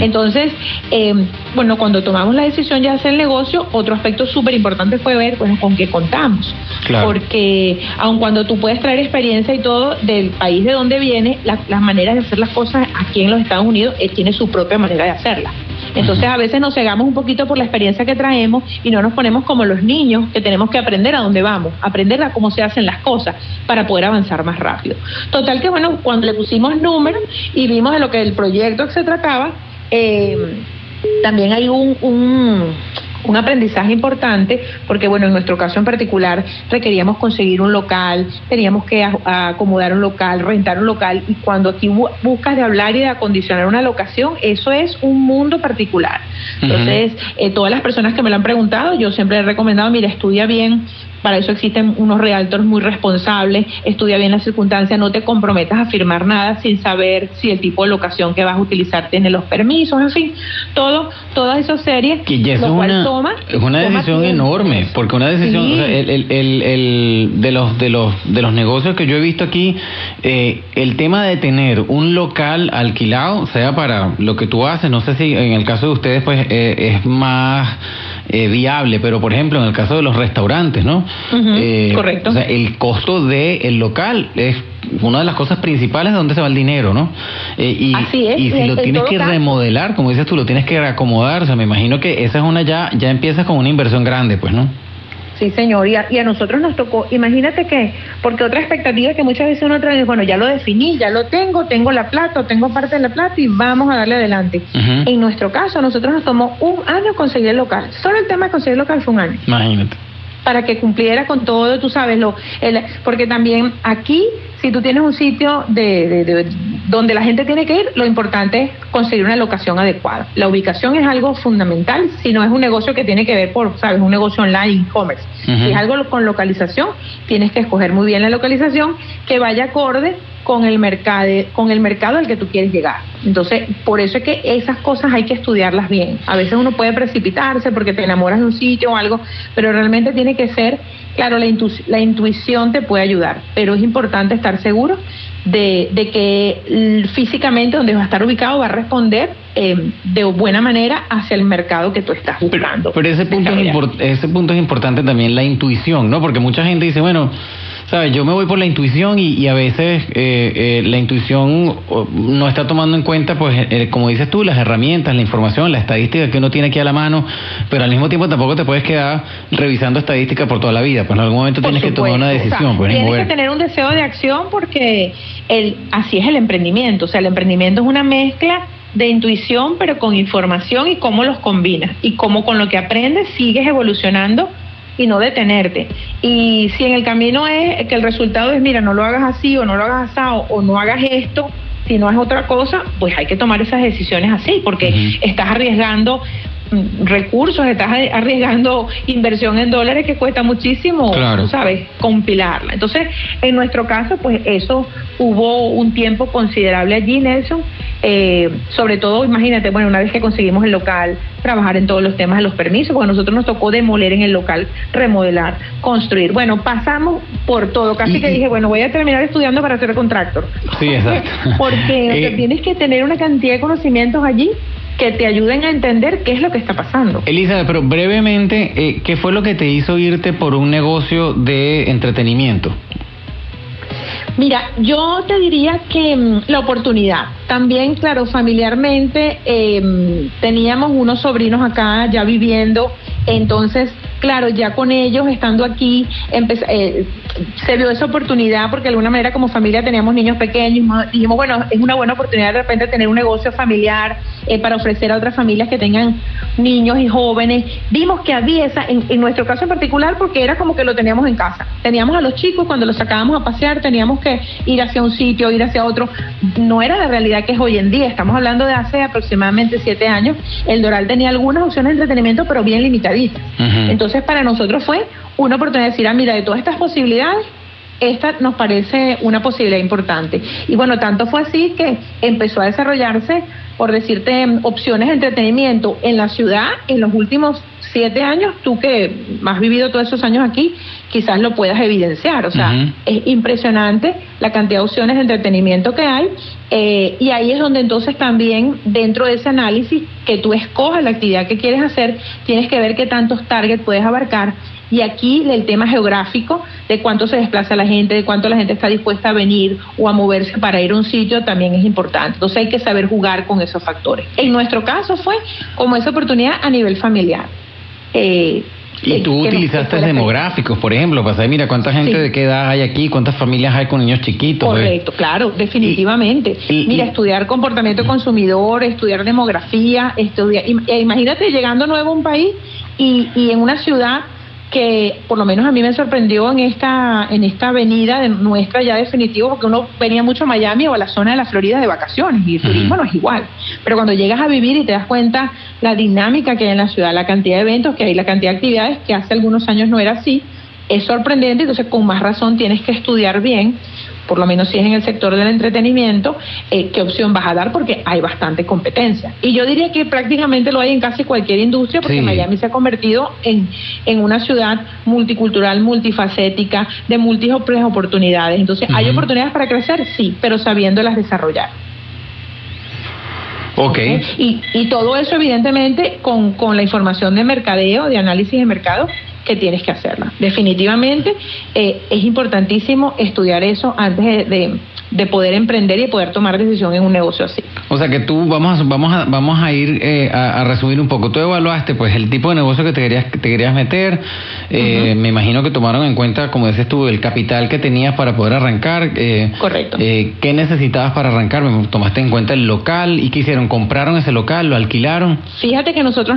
Entonces, eh, bueno, cuando tomamos la decisión ya de hacer el negocio, otro aspecto súper importante fue ver bueno, con qué contamos.
Claro.
Porque aun cuando tú puedes traer experiencia y todo del país de donde viene, la- las maneras de hacer las cosas aquí en los Estados Unidos eh, tiene su propia manera de hacerlas. Entonces a veces nos cegamos un poquito por la experiencia que traemos y no nos ponemos como los niños que tenemos que aprender a dónde vamos, aprender a cómo se hacen las cosas para poder avanzar más rápido. Total que bueno, cuando le pusimos números y vimos de lo que el proyecto que se trataba, eh, también hay un, un, un aprendizaje importante, porque bueno, en nuestro caso en particular requeríamos conseguir un local, teníamos que acomodar un local, rentar un local, y cuando aquí bu- buscas de hablar y de acondicionar una locación, eso es un mundo particular. Entonces, eh, todas las personas que me lo han preguntado, yo siempre he recomendado, mira, estudia bien. Para eso existen unos realtors muy responsables, estudia bien las circunstancias, no te comprometas a firmar nada sin saber si el tipo de locación que vas a utilizar tiene los permisos, en fin, todo, todas esas series,
Que ya eso
lo
es
cual
una,
toma.
Es una
toma
decisión enorme, porque una decisión
Sí.
o sea, el, el- el- el- de los de los de los negocios que yo he visto aquí, eh, el tema de tener un local alquilado, sea para lo que tú haces, no sé si en el caso de ustedes pues eh, es más eh, viable, pero por ejemplo en el caso de los restaurantes, ¿no? Eh,
correcto.
O sea, el costo del local es una de las cosas principales de dónde se va el dinero, ¿no? Eh, y,
Así es,
y si lo
en
tienes que
caso.
remodelar, como dices tú, lo tienes que reacomodar, o sea, me imagino que esa es una ya, ya empiezas con una inversión grande, pues, ¿no?
Sí, señor, y a, y a nosotros nos tocó, imagínate que, porque otra expectativa que muchas veces uno trae, bueno, ya lo definí, ya lo tengo, tengo la plata, o tengo parte de la plata y vamos a darle adelante. En nuestro caso, a nosotros nos tomó un año conseguir el local. Solo el tema de conseguir el local fue un año.
Imagínate.
Para que cumpliera con todo, tú sabes, lo, el- porque también aquí, si tú tienes un sitio de, de- de- donde la gente tiene que ir, lo importante es conseguir una locación adecuada. La ubicación es algo fundamental, si no es un negocio que tiene que ver por, sabes, un negocio online, e-commerce. Si es algo con localización, tienes que escoger muy bien la localización que vaya acorde con el mercado, con el mercado al que tú quieres llegar. Entonces, por eso es que esas cosas hay que estudiarlas bien. A veces uno puede precipitarse porque te enamoras de un sitio o algo, pero realmente tiene que ser, claro, la, intu- la intuición te puede ayudar, pero es importante estar seguro de, de que físicamente donde va a estar ubicado va a responder eh, de buena manera hacia el mercado que tú estás buscando.
Pero ese punto, es ese punto es importante también, la intuición, ¿no? Porque mucha gente dice, bueno, sabes, yo me voy por la intuición y, y a veces eh, eh, la intuición no está tomando en cuenta, pues, eh, como dices tú, las herramientas, la información, la estadística que uno tiene aquí a la mano, pero al mismo tiempo tampoco te puedes quedar revisando estadística por toda la vida, pues en algún momento tienes que tomar una
supuesto. O sea,
decisión, pues,
tienes que tener un deseo de acción porque el, así es el emprendimiento. O sea, el emprendimiento es una mezcla de intuición, pero con información y cómo los combinas. Y cómo con lo que aprendes sigues evolucionando y no detenerte. Y si en el camino es que el resultado es, mira, no lo hagas así o no lo hagas así o no hagas esto, si no es otra cosa, pues hay que tomar esas decisiones así, porque estás arriesgando recursos, estás arriesgando inversión en dólares que cuesta muchísimo,
Claro.
tú sabes, compilarla. Entonces, en nuestro caso, pues eso hubo un tiempo considerable allí, Nelson. Eh, sobre todo, imagínate, bueno, una vez que conseguimos el local, trabajar en todos los temas de los permisos, porque a nosotros nos tocó demoler en el local, remodelar, construir. Bueno, pasamos por todo. Casi que dije, bueno, voy a terminar estudiando para ser contractor.
Sí, exacto.
Porque o sea,
Eh,
tienes que tener una cantidad de conocimientos allí que te ayuden a entender qué es lo que está pasando.
Elizabeth, pero brevemente, eh, ¿qué fue lo que te hizo irte por un negocio de entretenimiento?
Mira, yo te diría que mm, la oportunidad. También, claro, familiarmente eh, teníamos unos sobrinos acá ya viviendo, entonces, claro, ya con ellos estando aquí, eh, se vio esa oportunidad porque de alguna manera como familia teníamos niños pequeños, ma- dijimos, bueno, es una buena oportunidad de repente tener un negocio familiar eh, para ofrecer a otras familias que tengan niños y jóvenes. Vimos que había esa, en, en nuestro caso en particular, porque era como que lo teníamos en casa. Teníamos a los chicos, cuando los sacábamos a pasear, teníamos que ir hacia un sitio, ir hacia otro. No era la realidad que es hoy en día. Estamos hablando de hace aproximadamente siete años. El Doral tenía algunas opciones de entretenimiento, pero bien limitaditas. Entonces, para nosotros fue una oportunidad de decir, ah, mira, de todas estas posibilidades, esta nos parece una posibilidad importante. Y bueno, tanto fue así que empezó a desarrollarse, por decirte, opciones de entretenimiento en la ciudad en los últimos siete años. Tú que has vivido todos esos años aquí, quizás lo puedas evidenciar. O sea, es impresionante la cantidad de opciones de entretenimiento que hay. eh, y ahí es donde entonces también dentro de ese análisis que tú escojas la actividad que quieres hacer, tienes que ver qué tantos targets puedes abarcar. Y aquí el tema geográfico, de cuánto se desplaza la gente, de cuánto la gente está dispuesta a venir o a moverse para ir a un sitio, también es importante. Entonces hay que saber jugar con esos factores. En nuestro caso fue como esa oportunidad a nivel familiar. Eh,
Y
eh,
tú utilizaste demográficos, por ejemplo, para saber, mira, cuánta gente
Sí.
de qué edad hay aquí, cuántas familias hay con niños chiquitos. eh.
Correcto, claro, definitivamente. Mira, estudiar comportamiento consumidor, estudiar demografía, estudiar. im- e imagínate llegando nuevo a un país y, y en una ciudad que por lo menos a mí me sorprendió en esta en esta avenida de nuestra ya definitivo porque uno venía mucho a Miami o a la zona de la Florida de vacaciones y el turismo no es igual. Pero cuando llegas a vivir y te das cuenta la dinámica que hay en la ciudad la cantidad de eventos que hay la cantidad de actividades que hace algunos años no era así es sorprendente, entonces con más razón tienes que estudiar bien por lo menos si es en el sector del entretenimiento, eh, qué opción vas a dar porque hay bastante competencia. Y yo diría que prácticamente lo hay en casi cualquier industria porque
Sí.
Miami se ha convertido en, en una ciudad multicultural, multifacética, de múltiples oportunidades. Entonces, ¿hay oportunidades para crecer? Sí, pero sabiéndolas desarrollar.
Ok.
Y, y todo eso, evidentemente, con, con la información de mercadeo, de análisis de mercado, que tienes que hacerla. Definitivamente eh, es importantísimo estudiar eso antes de, de- de poder emprender y de poder tomar decisión en un negocio así.
O sea que tú, vamos a, vamos a, vamos a ir eh, a, a resumir un poco. Tú evaluaste pues el tipo de negocio que te querías, que te querías meter. Eh, Me imagino que tomaron en cuenta, como dices tú, el capital que tenías para poder arrancar. Eh,
Correcto.
eh, ¿Qué necesitabas para arrancar? ¿Tomaste en cuenta el local? ¿Y qué hicieron? ¿Compraron ese local? ¿Lo alquilaron?
Fíjate que nosotros